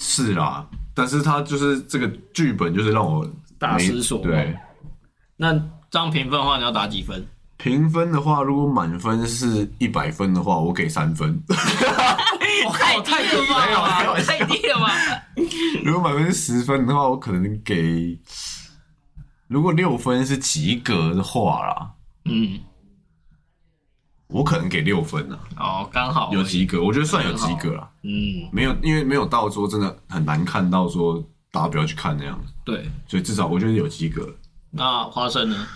是啦，但是他就是这个剧本，就是让我大失所望对，那这样评分的话，你要打几分？评分的话，如果满分是一百分的话，我给三分；我靠，太低了吧太低了吧？如果满分是十分的话，我可能给。如果六分是及格的话啦，嗯，我可能给六分啊，哦，刚好有及格，我觉得算有及格啦。嗯，没有，因为没有到说真的很难看到说大家不要去看那样子，对。所以至少我觉得有及格。那花生呢？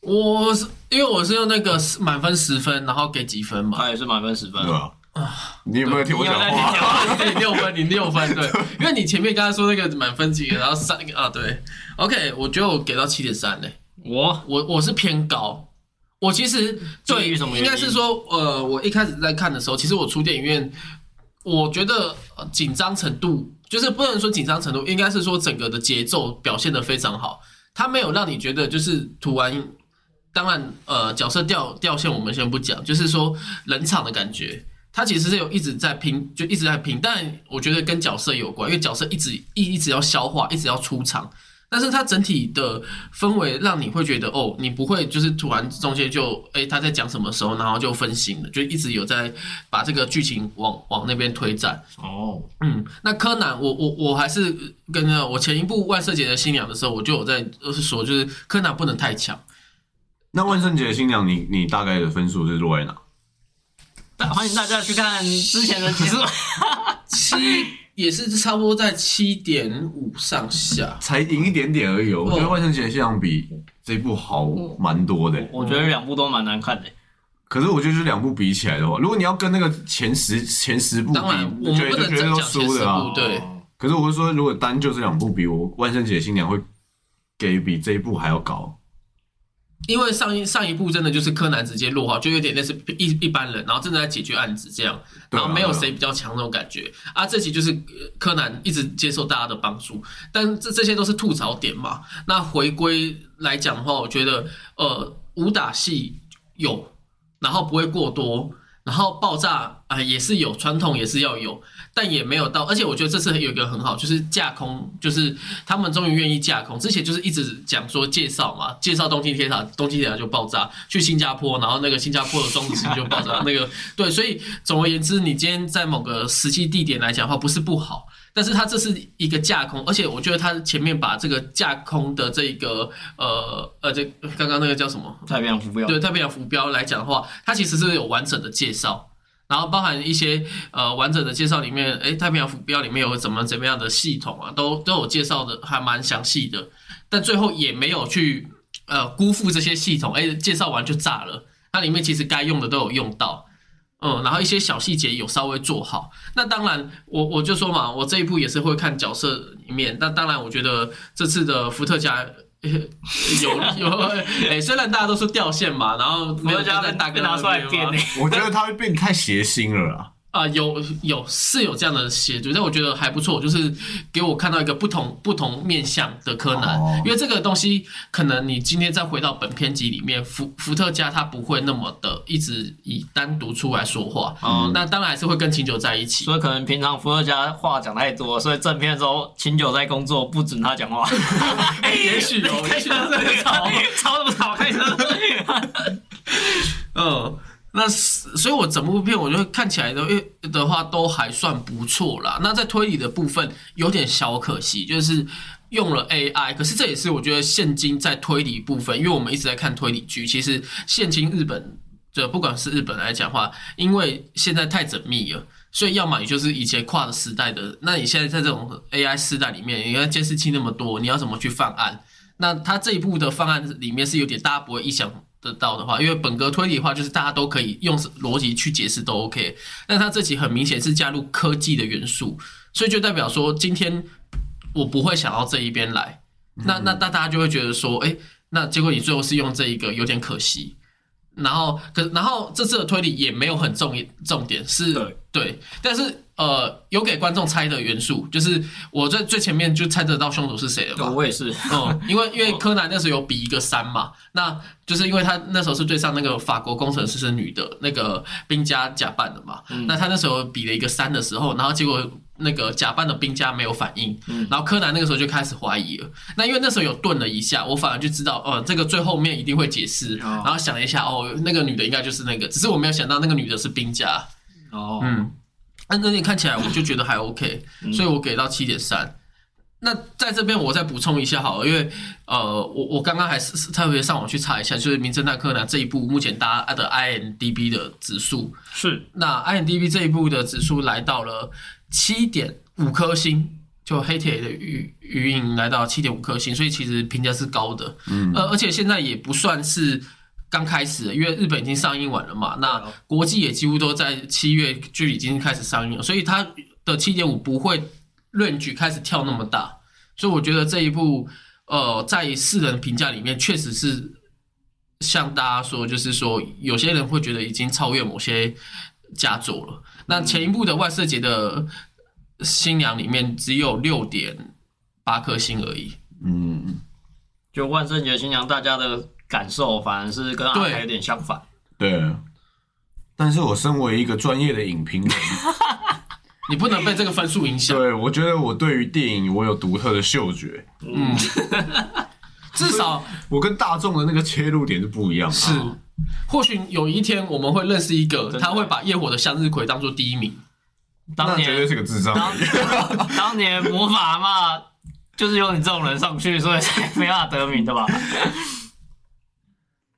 我是因为我是用那个满分十分，然后给几分嘛？他也是满分十分对，啊？你有没有听我讲话？讲 (laughs) 你六分，你六分，对，(laughs) 因为你前面刚才说那个满分几个，然后三个啊，对，OK，我觉得我给到七点三呢，我我我是偏高，我其实对应该是说，呃，我一开始在看的时候，其实我出电影院，我觉得呃紧张程度就是不能说紧张程度，应该是说整个的节奏表现的非常好，它没有让你觉得就是突然，当然呃角色掉掉线我们先不讲，就是说冷场的感觉。他其实是有一直在拼，就一直在拼，但我觉得跟角色有关，因为角色一直一一直要消化，一直要出场。但是它整体的氛围让你会觉得哦，你不会就是突然中间就哎他在讲什么时候，然后就分心了，就一直有在把这个剧情往往那边推展。哦，嗯，那柯南，我我我还是跟着我前一部万圣节的新娘的时候，我就有在就是说，就是柯南不能太强。那万圣节的新娘，你你大概的分数是落在哪？欢迎大家去看之前的 (laughs) 集数。七也是差不多在七点五上下。才赢一点点而已哦。我觉得万圣节的新娘比这一部好蛮多的。我觉得两部都蛮难看的。可是我觉得这两部比起来的话，如果你要跟那个前十前十部比，当然我觉得都真讲前十输了啊，。对。可是我是说，如果单就这两部比，我万圣节新娘会给比这一部还要高。因为上一上一部真的就是柯南直接落号，就有点类似一一般人，然后正在解决案子这样，然后没有谁比较强那种感觉啊。这集就是呃柯南一直接受大家的帮助，但这这些都是吐槽点嘛。那回归来讲的话，我觉得呃武打戏有，然后不会过多，然后爆炸啊、也是有，传统也是要有，但也没有到。而且我觉得这次有一个很好，就是架空，就是他们终于愿意架空。之前就是一直讲说介绍嘛，介绍东京铁塔，东京铁塔就爆炸，去新加坡，然后那个新加坡的装置就爆炸，那个对，所以总而言之，你今天在某个实际地点来讲的话，不是不好。但是它这是一个架空，而且我觉得它前面把这个架空的这个呃呃，这刚刚那个叫什么太平洋浮标，对太平洋浮标来讲的话，它其实是有完整的介绍，然后包含一些呃完整的介绍里面，诶，太平洋浮标里面有怎么怎么样的系统啊，都都有介绍的，还蛮详细的。但最后也没有去呃辜负这些系统，诶，介绍完就炸了，它里面其实该用的都有用到。嗯，然后一些小细节有稍微做好。那当然，我我就说嘛，我这一部也是会看角色里面。那当然，我觉得这次的伏特加呃 (laughs) 有 (laughs) 有，哎、虽然大家都说掉线嘛，然后没有没有加在大哥被拿出来。我觉得他会变太邪心了啦。啊、有有是有这样的协助，但我觉得还不错，就是给我看到一个不同不同面向的柯南，哦因为这个东西可能你今天再回到本片集里面，伏伏特加他不会那么的一直以单独出来说话，哦那当然还是会跟琴酒在一起。所以可能平常伏特加话讲太多，所以正片的时候琴酒在工作，不准他讲话。(laughs) 哎也许有，也许有这个 (laughs) 吵。吵什么吵？开车。嗯，那是所以，我整部片我觉得看起来的的话都还算不错啦。那在推理的部分有点小可惜，就是用了 AI，可是这也是我觉得现今在推理部分，因为我们一直在看推理剧，其实现今日本的不管是日本来讲话，因为现在太缜密了。所以，要么你就是以前跨的时代的，那你现在在这种 AI 时代里面，你看监视器那么多，你要怎么去犯案？那他这一部的方案里面是有点大家不会意想得到的话，因为本格推理的话，就是大家都可以用逻辑去解释都 OK。那他这集很明显是加入科技的元素，所以就代表说，今天我不会想到这一边来，那那那大家就会觉得说，哎、那结果你最后是用这一个，有点可惜。然后，可然后这次的推理也没有很重重点，是对对，但是呃，有给观众猜的元素，就是我在最前面就猜得到凶手是谁了嘛。我也是。嗯，因为因为 (laughs) 柯南那时候有比一个三嘛，那就是因为他那时候是对上那个法国工程师是女的那个兵家假扮的嘛，那他那时候比了一个三的时候，然后结果那个假扮的兵家没有反应，然后柯南那个时候就开始怀疑了。那因为那时候有顿了一下，我反而就知道，哦、这个最后面一定会解释，哦。然后想了一下，哦，那个女的应该就是那个，只是我没有想到那个女的是兵家，哦，嗯，那那你看起来我就觉得还 OK，、所以我给到七点三。那在这边我再补充一下好了，因为呃，我我刚刚还是是特别上网去查一下，就是《名侦探柯南》这一部目前大家的 IMDB 的指数，是。那 IMDB 这一部的指数来到了七点五颗星，就黑铁的余余影来到七点五颗星，所以其实评价是高的。嗯，呃，而且现在也不算是刚开始，因为日本已经上映完了嘛，那国际也几乎都在七月就已经开始上映了，所以它的七点五不会论据开始跳那么大，所以我觉得这一部呃，在世人评价里面确实是。像大家说，就是说，有些人会觉得已经超越某些佳作了。那前一部的万圣节的新娘里面只有六点八颗星而已。嗯，就万圣节新娘，大家的感受反而是跟阿凯有点相反。对，但是我身为一个专业的影评人，(laughs) 你不能被这个分数影响。对我觉得我对于电影我有独特的嗅觉，嗯，(laughs) 至少我跟大众的那个切入点是不一样的。是，或许有一天我们会认识一个，他会把夜火的向日葵当做第一名。当那绝对年是个智障。当 (laughs) 当年魔法嘛，就是有你这种人上去，所以才没办法得名的吧？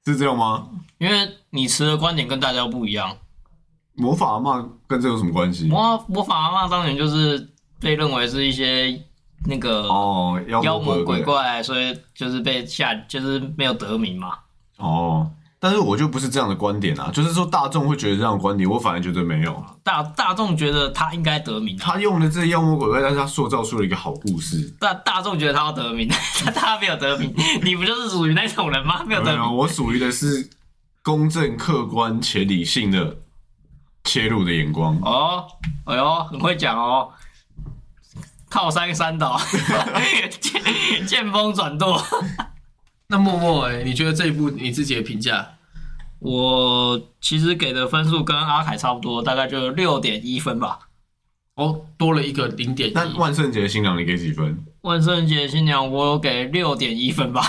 是这样吗？因为你持的观点跟大家不一样。魔法阿妈跟这有什么关系？魔魔法阿妈当年就是被认为是一些那个哦，妖妖魔魔鬼怪，所以就是被下就是没有得名嘛。哦，但是我就不是这样的观点啊，就是说大众会觉得这样的观点，我反而觉得没有。大大众觉得他应该得名，他用的这些妖魔鬼怪，但是他塑造出了一个好故事。大大众觉得他要得名，(laughs) 但他没有得名。(laughs) 你不就是属于那种人吗？没有，得名。我属于的是公正、客观且理性的切入的眼光。哦，哎呦，很会讲哦。靠山山倒，(laughs) 见见风转舵。那默默哎、你觉得这一部你自己的评价？我其实给的分数跟阿凯差不多，大概就六点一分吧。哦，多了一个零点那。万圣节新娘你给几分？万圣节新娘我有给六点一分吧。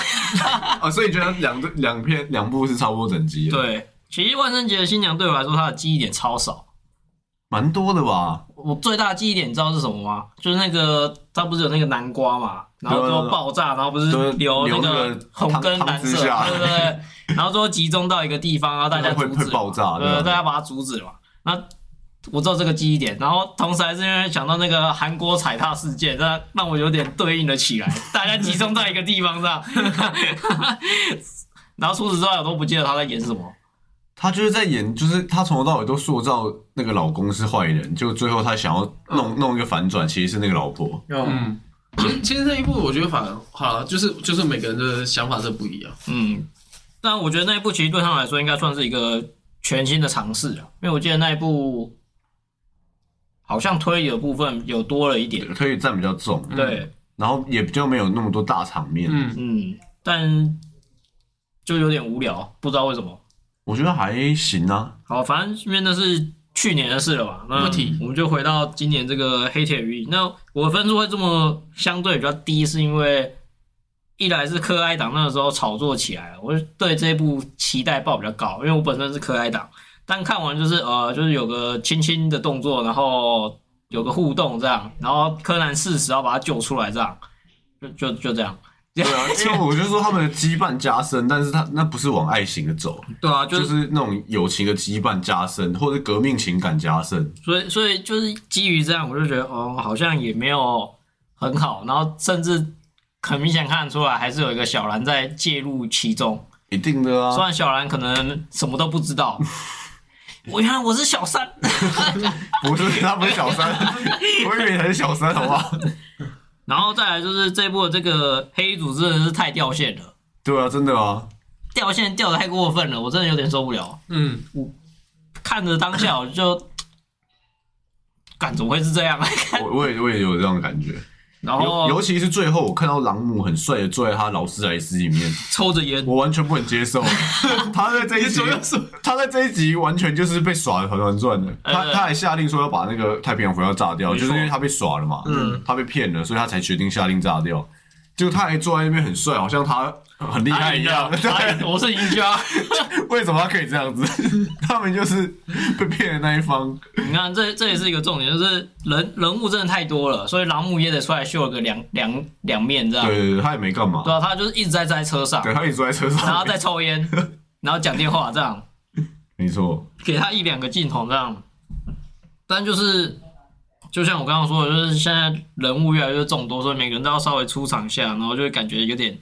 啊，(laughs) 所以你觉得两个两篇两部是差不多等级的？，对，其实万圣节的新娘对我来说，她的记忆点超少。蛮多的吧？我最大的记忆点你知道是什么吗？就是那个他不是有那个南瓜嘛，然后最后爆炸，然后不是对流那个个红跟蓝色，对不对，然后最后集中到一个地方，然后大家会阻止嘛会爆炸对，对大家把它阻止嘛。那我知道这个记忆点，然后同时还是因为想到那个韩国踩踏事件，那让我有点对应了起来，(laughs) 大家集中在一个地方上，(laughs) 然后除此之外我都不记得他在演什么。她就是在演，就是她从头到尾都塑造那个老公是坏人，就最后她想要弄、弄一个反转，其实是那个老婆。嗯，其实其实这一部我觉得反而好了，就是就是每个人的想法是不一样。嗯，但我觉得那一部其实对他们来说应该算是一个全新的尝试啊，因为我记得那一部好像推理的部分有多了一点，推理占比较重，对，然后也比较没有那么多大场面。嗯，嗯，但就有点无聊，不知道为什么。我觉得还行啊。好，反正因为那是去年的事了吧，那不提我们就回到今年这个黑铁鱼。那我分数会这么相对比较低，是因为一来是柯哀党那个时候炒作起来了，我就对这部期待抱比较高，因为我本身是柯哀党，但看完就是呃，就是有个轻轻的动作，然后有个互动这样，然后柯南适时要把他救出来这样，就就就这样。对啊，(laughs) 因为我就说他们的羁绊加深，但是他那不是往爱情的走，对啊，就就是是那种友情的羁绊加深，或者革命情感加深。所以所以就是基于这样，我就觉得哦，好像也没有很好，然后甚至很明显看得出来，还是有一个小兰在介入其中。一定的啊，虽然小兰可能什么都不知道，(laughs) 我原来我是小三，不是他不是小三，(laughs) 我以为你才是小三，好不好？然后再来就是这部的这个黑衣组真的是太掉线了，对啊，真的啊，掉线掉的太过分了，我真的有点受不了。嗯，我看着当下我就，感怎么会是这样？(laughs) 我我也我也有这样的感觉，尤然后尤其是最后我看到朗姆很帅的坐在他劳斯莱斯里面，(laughs) 抽着烟，我完全不能接受。(laughs) 他在这一集他在这一集完全就是被耍的团团转的。他呃他还下令说要把那个太平洋浮要炸掉，就是因为他被耍了嘛，嗯，他被骗了，所以他才决定下令炸掉。结果他还坐在那边很帅，好像他很厉害一样。哎 (laughs) 我是赢家。(laughs) 为什么他可以这样子？(laughs) 他们就是被骗的那一方。你看，这这也是一个重点，就是人人物真的太多了，所以朗姆也得出来秀个两两两面这样。对对对，他也没干嘛对。啊，他就是一直在在车上，对，他一直坐在车上，然后在抽烟，然后讲电话这样，没错，给他一两个镜头这样。但就是就像我刚刚说的，就是现在人物越来越众多，所以每个人都要稍微出场一下，然后就会感觉有点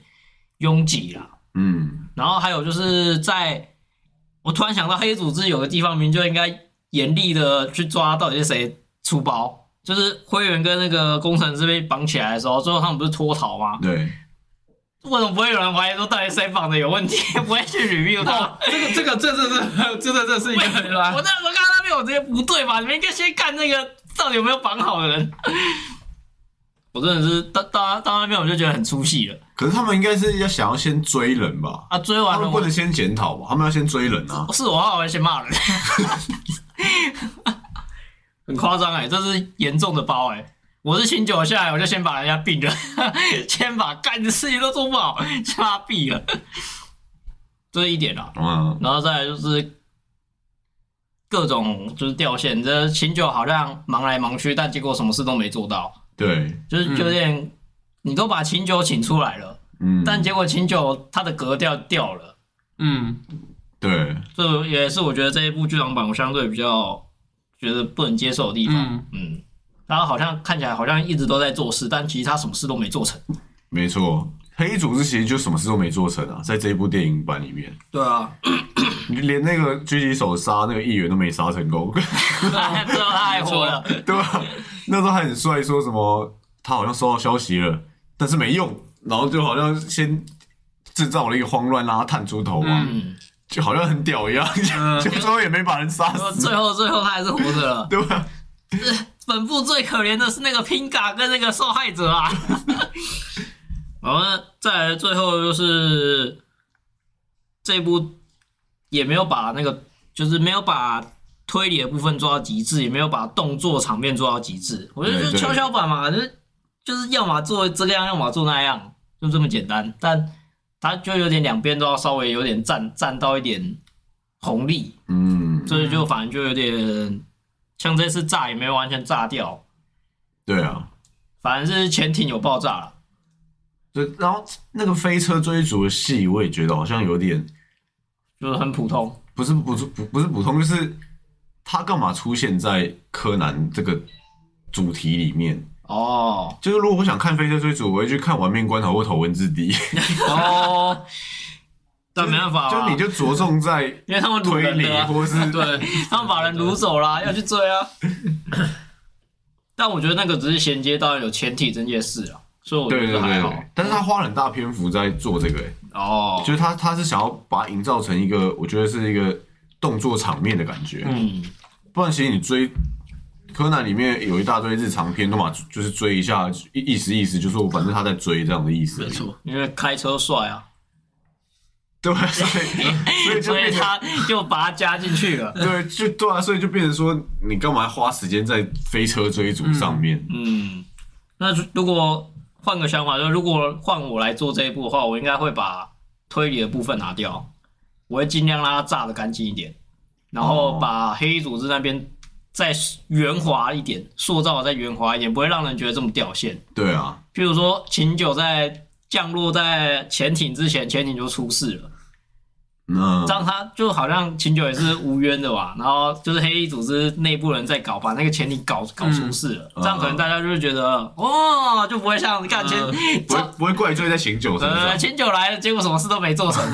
拥挤啦。嗯，然后还有就是在，我突然想到黑组织有个地方明明就应该严厉的去抓到底是谁出包，就是灰原跟那个工程师被绑起来的时候，最后他们不是脱逃吗？对，为什么不会有人怀疑说到底谁绑的有问题，不会去 review 他？哦，这个这个这这这真的这是一个 (laughs) 很我那时候看到那边，我直接不对吧？你们应该先看那个到底有没有绑好的人。我 (laughs) 我真的是到到到那边我就觉得很出戏了可是他们应该是要想要先追人吧？啊！追完了他们不能先检讨吧？他们要先追人啊！(laughs) 是我我会先骂人，(laughs) 很夸张哎，这是严重的包哎、我是醒酒下来，我就先把人家毙了，先把干的事情都做不好，先把他毙了，这是一点啦。嗯，然后再来就是各种就是掉线，这醒酒好像忙来忙去，但结果什么事都没做到，对，就是有点、你都把琴酒请出来了，嗯，但结果琴酒他的格调掉了。嗯，对，这也是我觉得这一部剧场版我相对比较觉得不能接受的地方。嗯嗯，他好像看起来好像一直都在做事，但其实他什么事都没做成。没错。黑衣组织其实就什么事都没做成啊，在这一部电影版里面，对啊，你连那个狙击手杀那个议员都没杀成功，最后他还活了。(laughs) 对吧？那时候还很帅，说什么他好像收到消息了，但是没用，然后就好像先制造了一个慌乱，让他探出头嘛，嗯，就好像很屌一样，嗯 (laughs) 就最后也没把人杀死，最后最后他还是活着了。对吧？本部最可怜的是那个拼嘎跟那个受害者啊。(laughs) 好，那再来最后就是这一部也没有把那个，就是没有把推理的部分做到极致，也没有把动作场面做到极致。我觉得就是跷跷板嘛，就是就是要么做这样，要么做那样，就这么简单。但它就有点两边都要稍微有点占占到一点红利，嗯，所以就反正就有点像这次炸也没有完全炸掉。对啊。反正是潜艇有爆炸了，对，然后那个飞车追逐的戏，我也觉得好像有点就是很普通。不是不是不不是普通，就是他干嘛出现在柯南这个主题里面？哦就是如果我想看飞车追逐，我会去看《玩命关头》或《头文字 D》，(laughs) 哦，但没办法、啊，就你就着重在因为他们推理或是 (laughs) 对，他们把人掳走了，要去追啊。(coughs) 但我觉得那个只是衔接到有前提这件事啊，所以我对对对觉得还好。对，但是他花了很大篇幅在做这个、欸，哦，就是他他是想要把它营造成一个，我觉得是一个动作场面的感觉，嗯，不然其实你追柯南里面有一大堆日常片，都嘛就是追一下意意思意思，就是说反正他在追这样的意思，没，错，因为开车帅啊，对？所以 (laughs) 所以他就把它加进去了。(laughs) 对，就对啊，所以就变成说，你干嘛花时间在飞车追逐上面？嗯，那如果换个想法，就是如果换我来做这一步的话，我应该会把推理的部分拿掉，我会尽量让它炸的干净一点，然后哦把黑衣组织那边再圆滑一点，塑造的再圆滑一点，不会让人觉得这么掉线。对啊，譬如说，秦九在降落在潜艇之前，潜艇就出事了。那这样他就好像秦九也是无冤的吧，然后就是黑衣组织内部人在搞，把那个潜艇搞搞出事了，嗯这样可能大家就会觉得哦，就不会像看前嗯不会不会怪罪在醒酒身呃上。秦九来了，结果什么事都没做成，(laughs)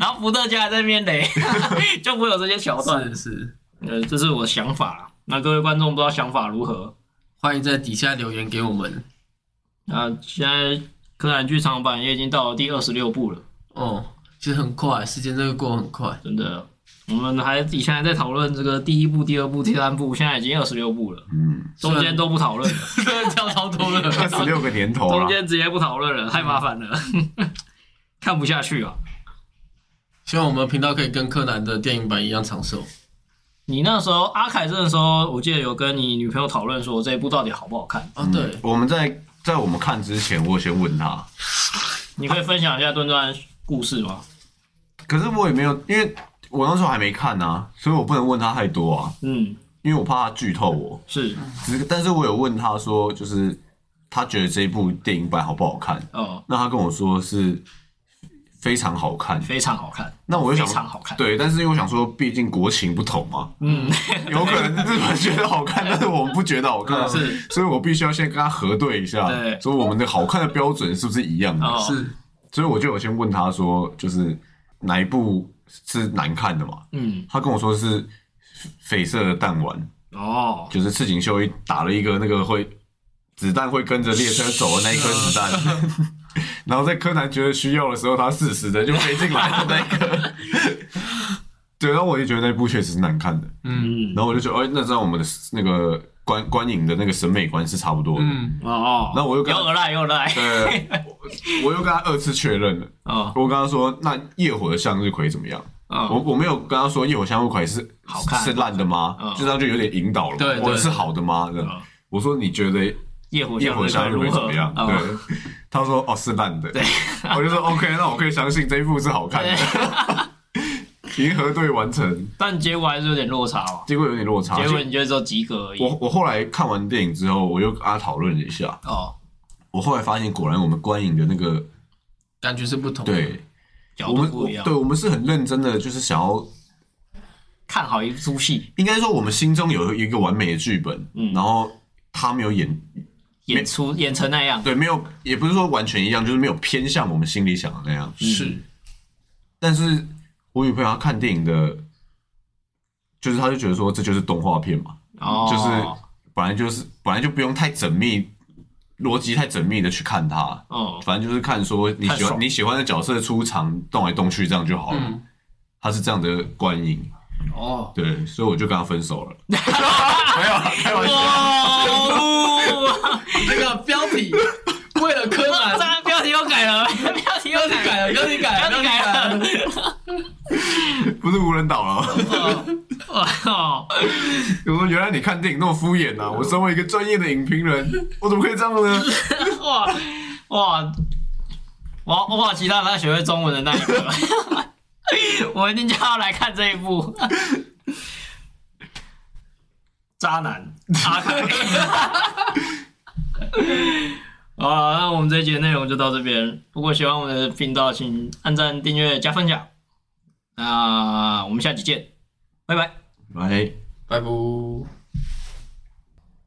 然后伏特加还在那边雷，(laughs) 就不会有这些桥段。是是，呃，这是我的想法。那各位观众不知道想法如何？欢迎在底下留言给我们。那现在柯南剧场版也已经到了第二十六部了，哦，其实很快，时间真的过得很快。真的。我们还以前还在讨论这个第一部、第二部、第三部，现在已经二十六部了，嗯，中间都不讨论了，真的跳超多二了。十六个年头中，间直接不讨论了，太麻烦了，(laughs) 看不下去啊。希望我们频道可以跟柯南的电影版一样长寿。你那时候阿凯正的时候，我记得有跟你女朋友讨论说这一部到底好不好看，哦，对，我们在在我们看之前，我先问他，你可以分享一下段段故事吗？可是我也没有，因为我那时候还没看啊，所以我不能问他太多啊，嗯，因为我怕他剧透我。是只是，但是我有问他说，就是他觉得这一部电影版好不好看？哦，那他跟我说是非常好看。非常好看，那我就想非常好看对，但是因为我想说，毕竟国情不同嘛，嗯，有可能日本觉得好看，(laughs) 但是我们不觉得好看，嗯是所以我必须要先跟他核对一下，对说我们的好看的标准是不是一样的？哦，是所以我就有先问他说，就是哪一部是难看的嘛？嗯，他跟我说是绯色的弹丸，哦，就是赤井秀一打了一个那个会子弹会跟着列车走的那一颗子弹，(laughs) 然后在柯南觉得需要的时候，他适时的就飞进来的那一个。(laughs) 对，然后我就觉得那部确实是难看的，嗯，然后我就觉得，哎，那这样我们的那个观观影的那个审美观是差不多的。嗯，哦哦，那我又跟他又来又来，对，我我又跟他二次确认了。哦。我跟他说，那夜火的向日葵怎么样？我哦，我没有跟他说夜火向日葵是好看。是烂的吗？嗯就这样就有点引导了，对对。或者是好的吗？这样。嗯我说你觉得夜火夜火向日葵怎么样？哦对，他说哦是烂的，对，(laughs) 我就说 OK，那我可以相信这一部是好看的。银河队完成，但结果还是有点落差哦。结果有点落差。结果你就只有及格而已。我我后来看完电影之后，我又跟他讨论了一下，哦，我后来发现果然我们观影的那个感觉是不同的。对。角我们度不一样对，。我们是很认真的，就是想要，看好一出戏，应该说我们心中有一个完美的剧本，嗯然后他没有演，演出演成那样。对，没有，也不是说完全一样，就是没有偏向我们心里想的那样。是，但是我女朋友她看电影的，就是她就觉得说这就是动画片嘛，哦，就是本来就是本来就不用太缜密，逻辑太缜密的去看它，哦，反正就是看说你喜欢爽你喜欢的角色出场动来动去这样就好了。嗯，他是这样的观影，哦，对，所以我就跟她分手了。(laughs) 没有啦，开玩笑。哇！(laughs) 这个标题为了柯南，这标题又改了，标题又改了，标题改了，标题改了。(laughs) 不是无人岛了。哦，我说原来你看电影那么敷衍呐、啊！我身为一个专业的影评人，我怎么可以这样呢？哇哇！我我好期待他学会中文的那一刻，(laughs) 我一定叫他来看这一部。渣男阿凯。(laughs) 好了，那我们这一节内容就到这边。如果喜欢我们的频道，请按赞、订阅、加分享。那我们下期见，拜拜。拜。拜拜。